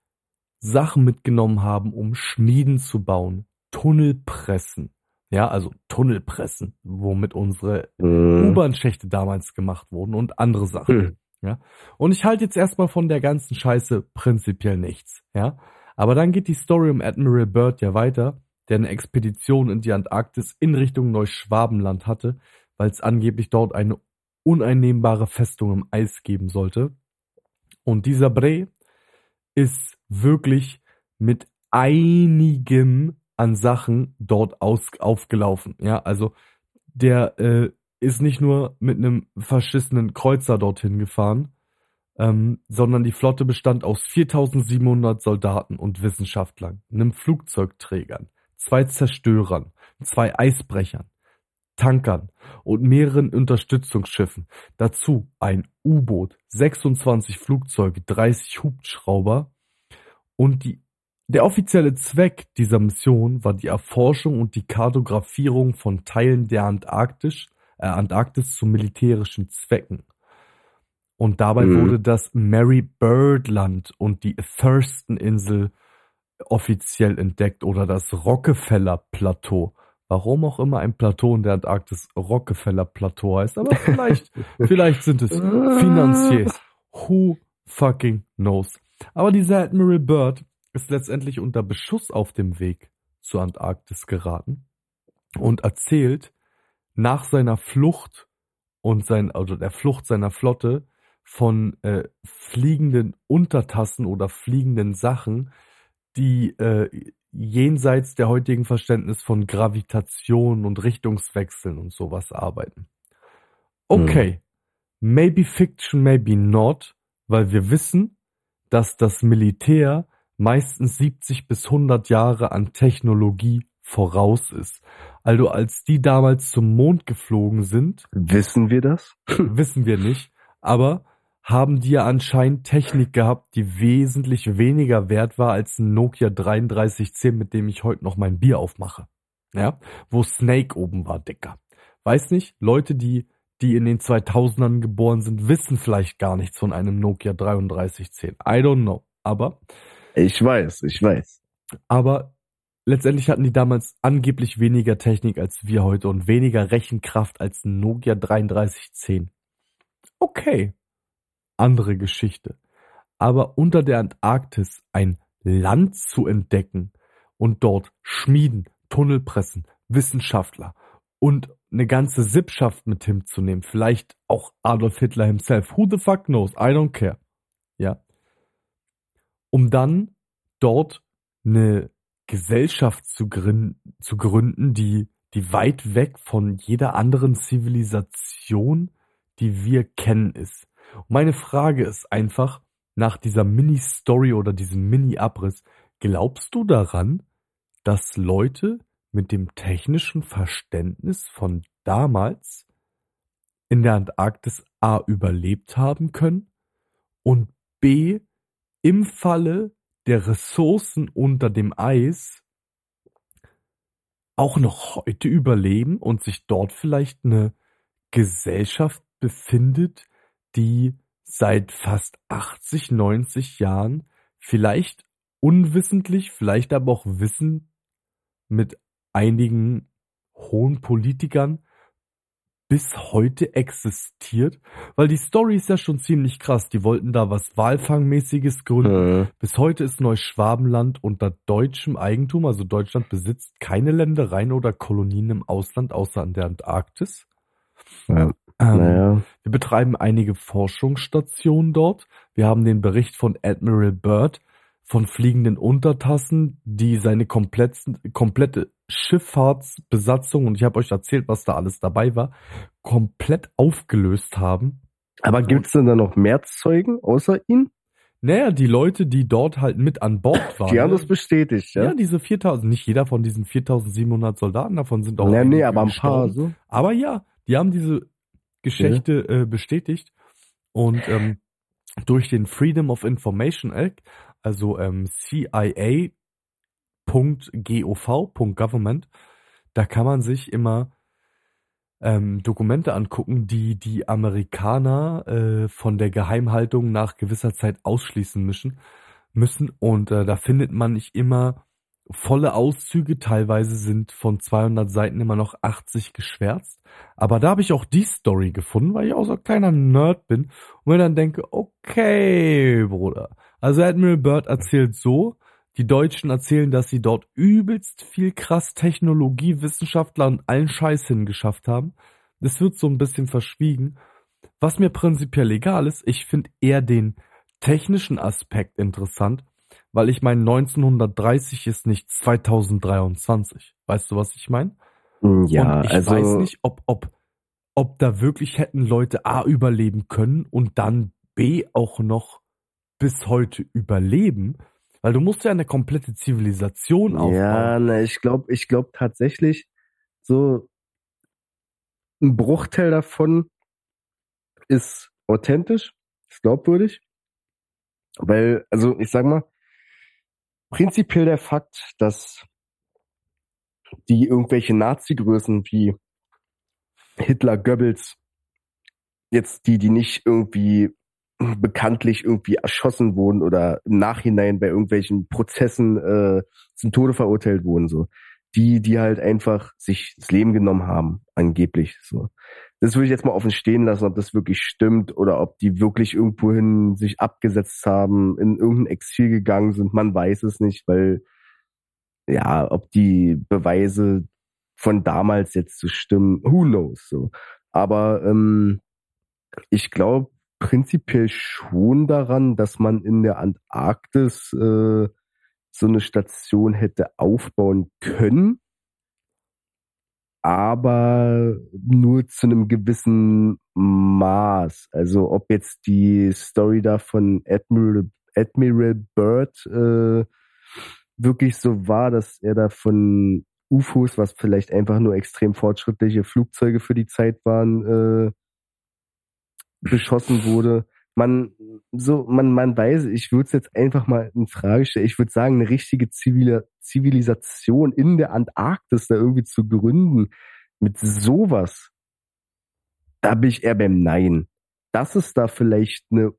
Speaker 2: Sachen mitgenommen haben, um Schmieden zu bauen, Tunnelpressen, ja, also Tunnelpressen, womit unsere hm. U-Bahn-Schächte damals gemacht wurden und andere Sachen. Hm. Ja, und ich halte jetzt erstmal von der ganzen Scheiße prinzipiell nichts, ja. Aber dann geht die Story um Admiral Byrd ja weiter der eine Expedition in die Antarktis in Richtung Neuschwabenland hatte, weil es angeblich dort eine uneinnehmbare Festung im Eis geben sollte. Und dieser Bre ist wirklich mit einigem an Sachen dort aus, aufgelaufen. Ja, also der äh, ist nicht nur mit einem verschissenen Kreuzer dorthin gefahren, ähm, sondern die Flotte bestand aus 4700 Soldaten und Wissenschaftlern, einem Flugzeugträgern, zwei Zerstörern, zwei Eisbrechern, Tankern und mehreren Unterstützungsschiffen, dazu ein U-Boot, 26 Flugzeuge, 30 Hubschrauber und die der offizielle Zweck dieser Mission war die Erforschung und die Kartografierung von Teilen der Antarktis, äh, zu militärischen Zwecken. Und dabei mhm. wurde das Mary Bird Land und die Thurston Insel offiziell entdeckt oder das Rockefeller Plateau. Warum auch immer ein Plateau in der Antarktis Rockefeller Plateau heißt, aber vielleicht, vielleicht sind es Financiers. Who fucking knows? Aber dieser Admiral Byrd ist letztendlich unter Beschuss auf dem Weg zur Antarktis geraten und erzählt nach seiner Flucht und sein, also der Flucht seiner Flotte von äh, fliegenden Untertassen oder fliegenden Sachen, die äh, jenseits der heutigen Verständnis von Gravitation und Richtungswechseln und sowas arbeiten. Okay, hm. maybe fiction, maybe not, weil wir wissen, dass das Militär meistens 70 bis 100 Jahre an Technologie voraus ist. Also als die damals zum Mond geflogen sind.
Speaker 1: Wissen wir das?
Speaker 2: wissen wir nicht. Aber haben die ja anscheinend Technik gehabt, die wesentlich weniger wert war als ein Nokia 3310, mit dem ich heute noch mein Bier aufmache. Ja, wo Snake oben war, Dicker. Weiß nicht, Leute, die, die in den 2000ern geboren sind, wissen vielleicht gar nichts von einem Nokia 3310. I don't know. Aber.
Speaker 1: Ich weiß, ich weiß.
Speaker 2: Aber letztendlich hatten die damals angeblich weniger Technik als wir heute und weniger Rechenkraft als Nokia 3310. Okay, andere Geschichte. Aber unter der Antarktis ein Land zu entdecken und dort Schmieden, Tunnelpressen, Wissenschaftler und eine ganze Sippschaft mit hinzunehmen, vielleicht auch Adolf Hitler himself, who the fuck knows, I don't care. Um dann dort eine Gesellschaft zu gründen, zu gründen, die, die weit weg von jeder anderen Zivilisation, die wir kennen, ist. Meine Frage ist einfach, nach dieser Mini-Story oder diesem Mini-Abriss, glaubst du daran, dass Leute mit dem technischen Verständnis von damals in der Antarktis A überlebt haben können und B im Falle der Ressourcen unter dem Eis auch noch heute überleben und sich dort vielleicht eine Gesellschaft befindet, die seit fast 80, 90 Jahren vielleicht unwissentlich, vielleicht aber auch wissend mit einigen hohen Politikern bis heute existiert, weil die Story ist ja schon ziemlich krass. Die wollten da was Walfangmäßiges gründen. Äh. Bis heute ist Neuschwabenland unter deutschem Eigentum, also Deutschland besitzt keine Ländereien oder Kolonien im Ausland außer an der Antarktis. Ja. Ähm, naja. Wir betreiben einige Forschungsstationen dort. Wir haben den Bericht von Admiral Byrd von fliegenden Untertassen, die seine komplette Schifffahrtsbesatzung, und ich habe euch erzählt, was da alles dabei war, komplett aufgelöst haben.
Speaker 1: Aber gibt's denn da noch mehr Zeugen außer ihn?
Speaker 2: Naja, die Leute, die dort halt mit an Bord waren.
Speaker 1: Die haben das bestätigt, ja?
Speaker 2: Ja, diese 4000, nicht jeder von diesen 4700 Soldaten, davon sind auch.
Speaker 1: Nee, nee, aber ein paar so.
Speaker 2: Aber ja, die haben diese Geschichte ja. äh, bestätigt. Und ähm, durch den Freedom of Information Act, also ähm, CIA .gov.government, da kann man sich immer ähm, Dokumente angucken, die die Amerikaner äh, von der Geheimhaltung nach gewisser Zeit ausschließen müssen. müssen. Und äh, da findet man nicht immer volle Auszüge, teilweise sind von 200 Seiten immer noch 80 geschwärzt. Aber da habe ich auch die Story gefunden, weil ich auch so ein kleiner Nerd bin und mir dann denke, okay, Bruder. Also Admiral Bird erzählt so, die Deutschen erzählen, dass sie dort übelst viel krass Technologie, Wissenschaftler und allen Scheiß hingeschafft haben. Das wird so ein bisschen verschwiegen. Was mir prinzipiell egal ist, ich finde eher den technischen Aspekt interessant, weil ich meine, 1930 ist nicht 2023. Weißt du, was ich meine?
Speaker 1: Mm, ja,
Speaker 2: und ich
Speaker 1: also
Speaker 2: weiß nicht, ob, ob, ob da wirklich hätten Leute A überleben können und dann B auch noch bis heute überleben. Weil du musst ja eine komplette Zivilisation aufbauen.
Speaker 1: Ja, ne, ich glaube, ich glaube tatsächlich, so ein Bruchteil davon ist authentisch, ist glaubwürdig. Weil, also ich sag mal, prinzipiell der Fakt, dass die irgendwelche Nazi-Größen wie Hitler, Goebbels, jetzt die, die nicht irgendwie bekanntlich irgendwie erschossen wurden oder im Nachhinein bei irgendwelchen Prozessen äh, zum Tode verurteilt wurden, so. Die, die halt einfach sich das Leben genommen haben, angeblich, so. Das würde ich jetzt mal offen stehen lassen, ob das wirklich stimmt oder ob die wirklich irgendwohin sich abgesetzt haben, in irgendein Exil gegangen sind. Man weiß es nicht, weil, ja, ob die Beweise von damals jetzt so stimmen, who knows, so. Aber, ähm, ich glaube, prinzipiell schon daran, dass man in der Antarktis äh, so eine Station hätte aufbauen können, aber nur zu einem gewissen Maß. Also ob jetzt die Story da von Admiral, Admiral Byrd äh, wirklich so war, dass er da von UFOs, was vielleicht einfach nur extrem fortschrittliche Flugzeuge für die Zeit waren, äh, beschossen wurde. Man, so, man, man weiß, ich würde es jetzt einfach mal in Frage stellen. Ich würde sagen, eine richtige Zivil Zivilisation in der Antarktis da irgendwie zu gründen mit sowas, da bin ich eher beim Nein. Dass es da vielleicht eine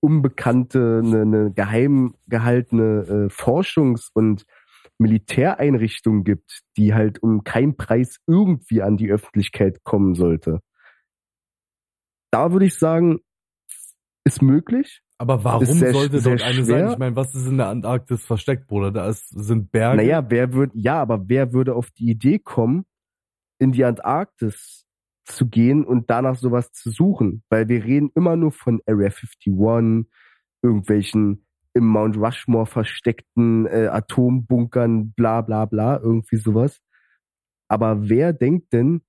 Speaker 1: unbekannte, eine, eine geheim gehaltene äh, Forschungs- und Militäreinrichtung gibt, die halt um keinen Preis irgendwie an die Öffentlichkeit kommen sollte da würde ich sagen, ist möglich.
Speaker 2: Aber warum sehr, sollte dort eine schwer. sein? Ich meine, was ist in der Antarktis versteckt, Bruder? Da ist, sind Berge.
Speaker 1: Naja, wer würde, ja, aber wer würde auf die Idee kommen, in die Antarktis zu gehen und danach sowas zu suchen? Weil wir reden immer nur von Area 51, irgendwelchen im Mount Rushmore versteckten äh, Atombunkern, bla bla bla, irgendwie sowas. Aber wer denkt denn,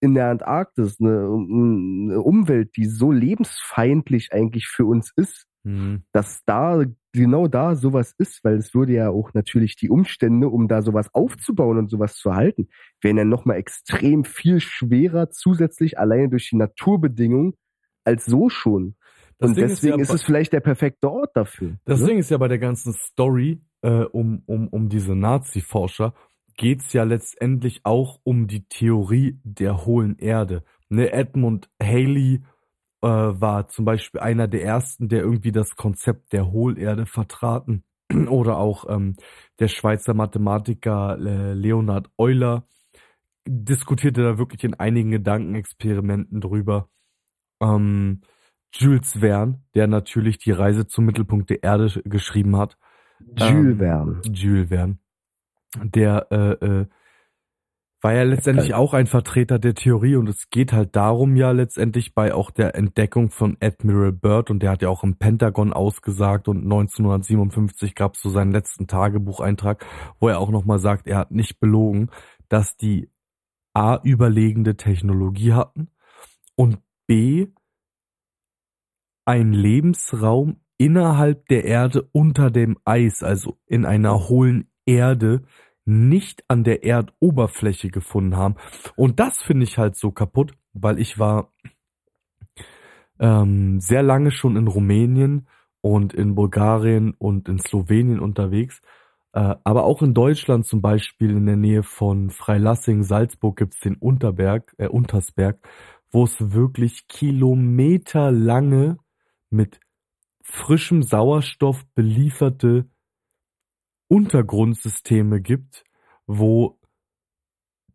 Speaker 1: in der Antarktis, eine, eine Umwelt, die so lebensfeindlich eigentlich für uns ist, mhm. dass da genau da sowas ist, weil es würde ja auch natürlich die Umstände, um da sowas aufzubauen und sowas zu halten, wären ja nochmal extrem viel schwerer zusätzlich alleine durch die Naturbedingungen als so schon. Das und Ding deswegen ist, ja, ist, es vielleicht der perfekte Ort dafür.
Speaker 2: Das ne? Ding ist ja bei der ganzen Story äh, um, um, um diese Nazi-Forscher, geht's ja letztendlich auch um die Theorie der hohlen Erde. Ne, Edmund Haley äh, war zum Beispiel einer der ersten, der irgendwie das Konzept der Hohlerde vertraten. Oder auch ähm, der Schweizer Mathematiker äh, Leonhard Euler diskutierte da wirklich in einigen Gedankenexperimenten drüber. Ähm, Jules Verne, der natürlich die Reise zum Mittelpunkt der Erde geschrieben hat.
Speaker 1: Jules ähm, Verne.
Speaker 2: Jules Verne. Der äh, äh, war ja letztendlich auch ein Vertreter der Theorie und es geht halt darum ja letztendlich bei auch der Entdeckung von Admiral Byrd und der hat ja auch im Pentagon ausgesagt und 1957 gab es so seinen letzten Tagebucheintrag, wo er auch nochmal sagt, er hat nicht belogen, dass die A überlegende Technologie hatten und B ein Lebensraum innerhalb der Erde unter dem Eis, also in einer hohlen Erde, nicht an der Erdoberfläche gefunden haben. Und das finde ich halt so kaputt, weil ich war ähm, sehr lange schon in Rumänien und in Bulgarien und in Slowenien unterwegs. Äh, aber auch in Deutschland zum Beispiel in der Nähe von Freilassing, Salzburg gibt's den Unterberg, äh, Untersberg, wo es wirklich kilometerlange mit frischem Sauerstoff belieferte Untergrundsysteme gibt, wo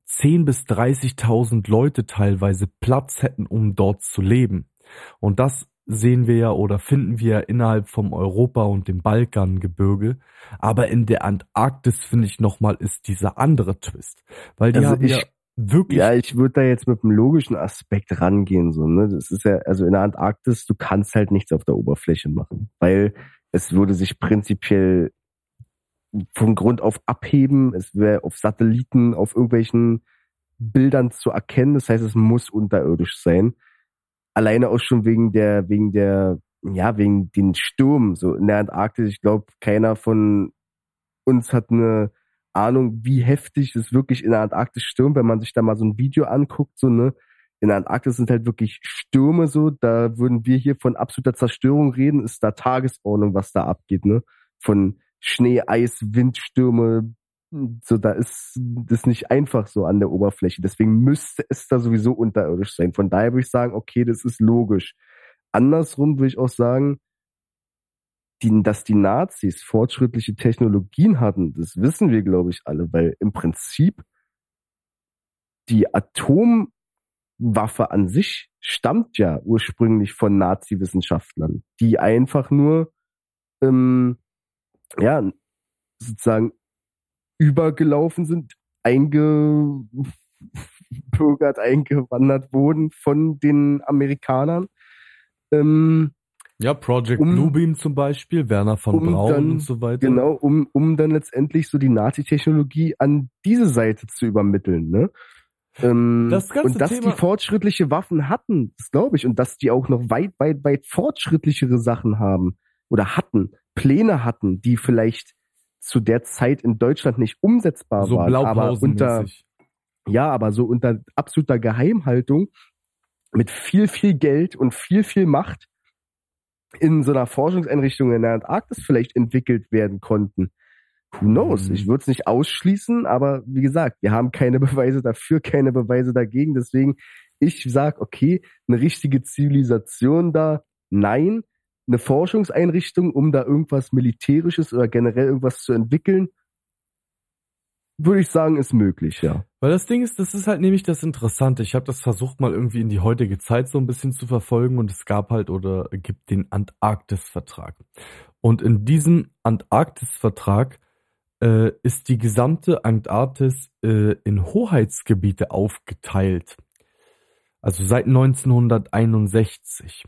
Speaker 2: 10 bis 30.000 Leute teilweise Platz hätten, um dort zu leben. Und das sehen wir ja oder finden wir innerhalb vom Europa und dem Balkangebirge. Aber in der Antarktis finde ich nochmal ist dieser andere Twist. Weil die also haben ich, ja wirklich.
Speaker 1: Ja, ich würde da jetzt mit einem logischen Aspekt rangehen, so, ne. Das ist ja, also in der Antarktis, du kannst halt nichts auf der Oberfläche machen. Weil es würde sich prinzipiell von Grund auf abheben. Es wäre auf Satelliten, auf irgendwelchen Bildern zu erkennen. Das heißt, es muss unterirdisch sein. Alleine auch schon wegen der, wegen der, ja, wegen den Sturm. So in der Antarktis, ich glaube, keiner von uns hat eine Ahnung, wie heftig es wirklich in der Antarktis stürmt, wenn man sich da mal so ein Video anguckt, so, ne? In der Antarktis sind halt wirklich Stürme so, da würden wir hier von absoluter Zerstörung reden, ist da Tagesordnung, was da abgeht, ne? Von Schnee, Eis, Windstürme, so da ist das nicht einfach so an der Oberfläche. Deswegen müsste es da sowieso unterirdisch sein. Von daher würde ich sagen, okay, das ist logisch. Andersrum würde ich auch sagen, die, dass die Nazis fortschrittliche Technologien hatten, das wissen wir, glaube ich, alle, weil im Prinzip die Atomwaffe an sich stammt ja ursprünglich von Nazi-Wissenschaftlern, die einfach nur ähm, ja, sozusagen übergelaufen sind, eingebürgert, eingewandert wurden von den Amerikanern. Ähm,
Speaker 2: ja, Project um, Bluebeam zum Beispiel, Werner von um Braun
Speaker 1: dann,
Speaker 2: und so weiter.
Speaker 1: Genau, um, um dann letztendlich so die Nazi-Technologie an diese Seite zu übermitteln, ne? Ähm, das ganze und dass Thema die fortschrittliche Waffen hatten, das glaube ich, und dass die auch noch weit, weit, weit fortschrittlichere Sachen haben oder hatten, Pläne hatten, die vielleicht zu der Zeit in Deutschland nicht umsetzbar so waren, aber unter ja, aber so unter absoluter Geheimhaltung mit viel viel Geld und viel viel Macht in so einer Forschungseinrichtung in der Antarktis vielleicht entwickelt werden konnten. Who knows? Mhm. Ich würde es nicht ausschließen, aber wie gesagt, wir haben keine Beweise dafür, keine Beweise dagegen. Deswegen, ich sag, okay, eine richtige Zivilisation da, nein eine Forschungseinrichtung, um da irgendwas Militärisches oder generell irgendwas zu entwickeln, würde ich sagen, ist möglich, ja.
Speaker 2: Weil das Ding ist, das ist halt nämlich das Interessante. Ich habe das versucht mal irgendwie in die heutige Zeit so ein bisschen zu verfolgen und es gab halt oder gibt den Antarktis-Vertrag. Und in diesem Antarktis-Vertrag äh, ist die gesamte Antarktis äh, in Hoheitsgebiete aufgeteilt. Also seit 1961.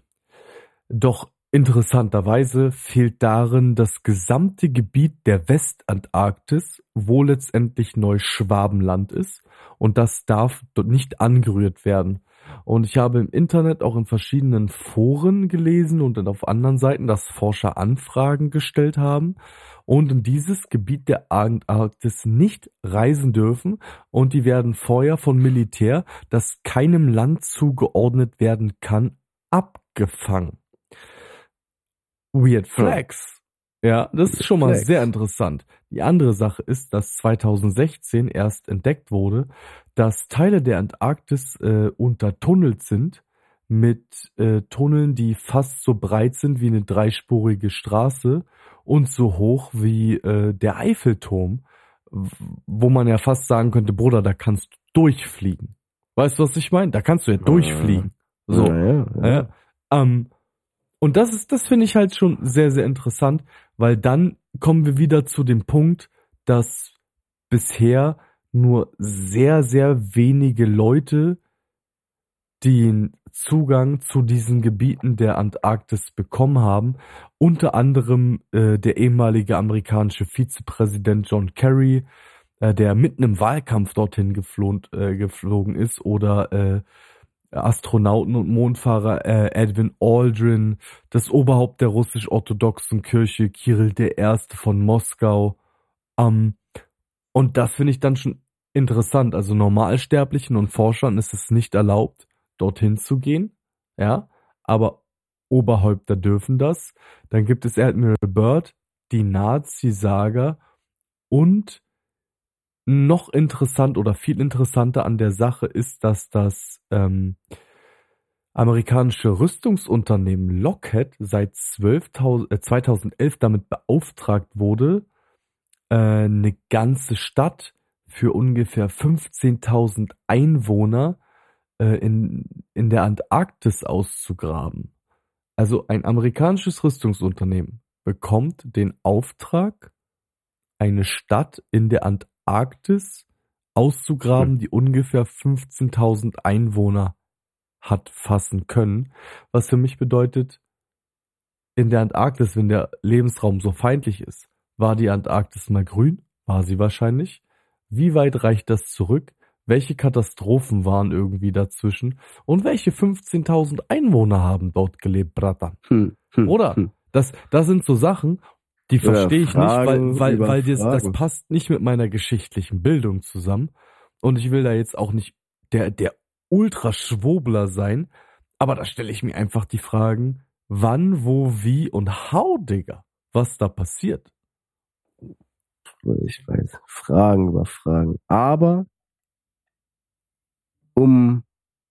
Speaker 2: Doch Interessanterweise fehlt darin das gesamte Gebiet der Westantarktis, wo letztendlich Neuschwabenland ist, und das darf dort nicht angerührt werden. Und ich habe im Internet auch in verschiedenen Foren gelesen und dann auf anderen Seiten, dass Forscher Anfragen gestellt haben und in dieses Gebiet der Antarktis nicht reisen dürfen und die werden vorher von Militär, das keinem Land zugeordnet werden kann, abgefangen. Weird Flags. Ja, das ist schon mal sehr interessant. Die andere Sache ist, dass 2016 erst entdeckt wurde, dass Teile der Antarktis äh, untertunnelt sind mit äh, Tunneln, die fast so breit sind wie eine dreispurige Straße und so hoch wie äh, der Eiffelturm, wo man ja fast sagen könnte, Bruder, da kannst du durchfliegen. Weißt du, was ich meine? Da kannst du ja durchfliegen. So. Ja, ja, ja. ja. Ähm, und das ist, das finde ich halt schon sehr, sehr interessant, weil dann kommen wir wieder zu dem Punkt, dass bisher nur sehr, sehr wenige Leute den Zugang zu diesen Gebieten der Antarktis bekommen haben. Unter anderem äh, der ehemalige amerikanische Vizepräsident John Kerry, äh, der mitten im Wahlkampf dorthin geflohen, äh, geflogen ist, oder äh, Astronauten und Mondfahrer äh, Edwin Aldrin, das Oberhaupt der russisch-orthodoxen Kirche Kirill I. von Moskau. Ähm, und das finde ich dann schon interessant. Also Normalsterblichen und Forschern ist es nicht erlaubt, dorthin zu gehen. Ja, aber Oberhäupter dürfen das. Dann gibt es Admiral Byrd, die Nazi-Saga und noch interessant oder viel interessanter an der Sache ist, dass das ähm, amerikanische Rüstungsunternehmen Lockheed seit 12, äh, 2011 damit beauftragt wurde, äh, eine ganze Stadt für ungefähr 15.000 Einwohner äh, in, in der Antarktis auszugraben. Also ein amerikanisches Rüstungsunternehmen bekommt den Auftrag, eine Stadt in der Antarktis auszugraben, die ungefähr 15.000 Einwohner hat fassen können, was für mich bedeutet, in der Antarktis, wenn der Lebensraum so feindlich ist, war die Antarktis mal grün? War sie wahrscheinlich. Wie weit reicht das zurück? Welche Katastrophen waren irgendwie dazwischen? Und welche 15.000 Einwohner haben dort gelebt, Bratan? Hm, hm, Oder? Hm. Das, das sind so Sachen, die verstehe ich nicht, weil, weil, weil das, das passt nicht mit meiner geschichtlichen Bildung zusammen. Und ich will da jetzt auch nicht der, der Ultraschwobler sein. Aber da stelle ich mir einfach die Fragen, wann, wo, wie und how, Digga, was da passiert
Speaker 1: ich weiß, Fragen über Fragen. Aber um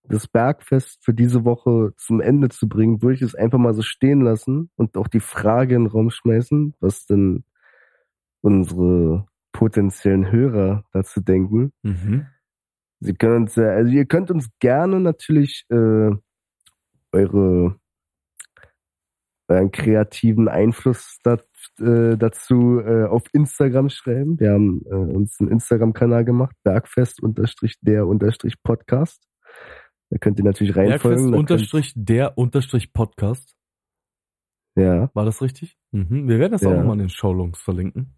Speaker 1: das Bergfest für diese Woche zum Ende zu bringen, würde ich es einfach mal so stehen lassen und auch die Frage in den Raum schmeißen, was denn unsere potenziellen Hörer dazu denken. Mhm. Sie können uns, also ihr könnt uns gerne natürlich äh, eure euren kreativen Einfluss da, äh, dazu äh, auf Instagram schreiben. Wir haben äh, uns einen Instagram-Kanal gemacht, Bergfest unterstrich der unterstrich Podcast. Da könnt ihr natürlich reinfolgen.
Speaker 2: Bergfest unterstrich der unterstrich Podcast.
Speaker 1: Ja.
Speaker 2: War das richtig? Mhm. Wir werden das ja. auch nochmal in den Showlungs verlinken.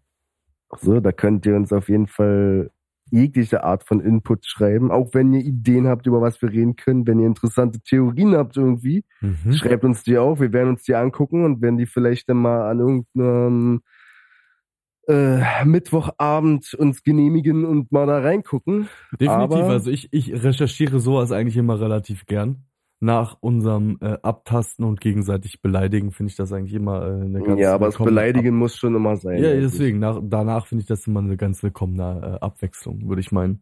Speaker 1: Ach so, da könnt ihr uns auf jeden Fall jegliche Art von Input schreiben. Auch wenn ihr Ideen habt, über was wir reden können, wenn ihr interessante Theorien habt irgendwie, mhm. schreibt uns die auch. Wir werden uns die angucken und werden die vielleicht dann mal an irgendeinem äh, Mittwochabend uns genehmigen und mal da reingucken.
Speaker 2: Definitiv, Aber, also ich, ich recherchiere sowas eigentlich immer relativ gern nach unserem äh, Abtasten und gegenseitig beleidigen finde ich das eigentlich immer äh, eine
Speaker 1: ganz Ja, aber das Beleidigen Ab muss schon immer sein.
Speaker 2: Ja, eigentlich. deswegen, nach, danach finde ich das immer eine ganz willkommene äh, Abwechslung, würde ich meinen.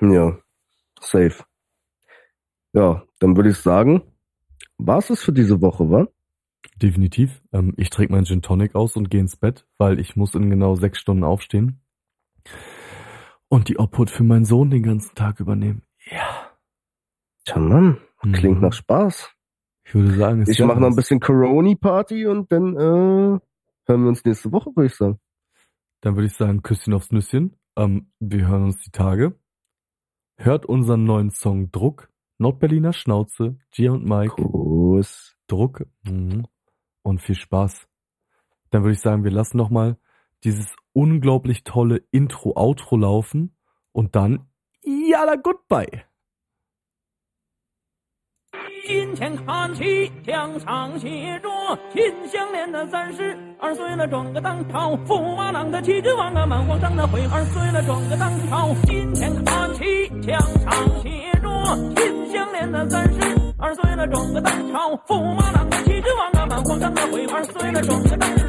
Speaker 1: Ja, safe. Ja, dann würde ich sagen, war es für diese Woche, wa?
Speaker 2: Definitiv. Ähm, ich trinke meinen Gin Tonic aus und gehe ins Bett, weil ich muss in genau sechs Stunden aufstehen und die Obhut für meinen Sohn den ganzen Tag übernehmen. Ja.
Speaker 1: Tja, Mann, klingt mhm. nach Spaß.
Speaker 2: Ich würde sagen,
Speaker 1: ich mache noch ein bisschen Corona-Party und dann äh, hören wir uns nächste Woche, würde ich sagen.
Speaker 2: Dann würde ich sagen, Küsschen aufs Nüsschen. Ähm, wir hören uns die Tage. Hört unseren neuen Song Druck. Nordberliner Schnauze, Gia und Mike.
Speaker 1: Kuss.
Speaker 2: Druck. Mhm Und viel Spaß. Dann würde ich sagen, wir lassen noch mal dieses unglaublich tolle Intro-Outro laufen und dann Yalla Goodbye.
Speaker 3: 今天看起墙上写着秦香莲的三十二岁了，转个当朝，驸马郎的齐君王啊，满皇上的回二岁了，转个当朝。今天看起墙上写着秦香莲的三十 二岁了，装个大；朝驸马郎，骑骏王啊，满皇上了回。二岁了，装个大。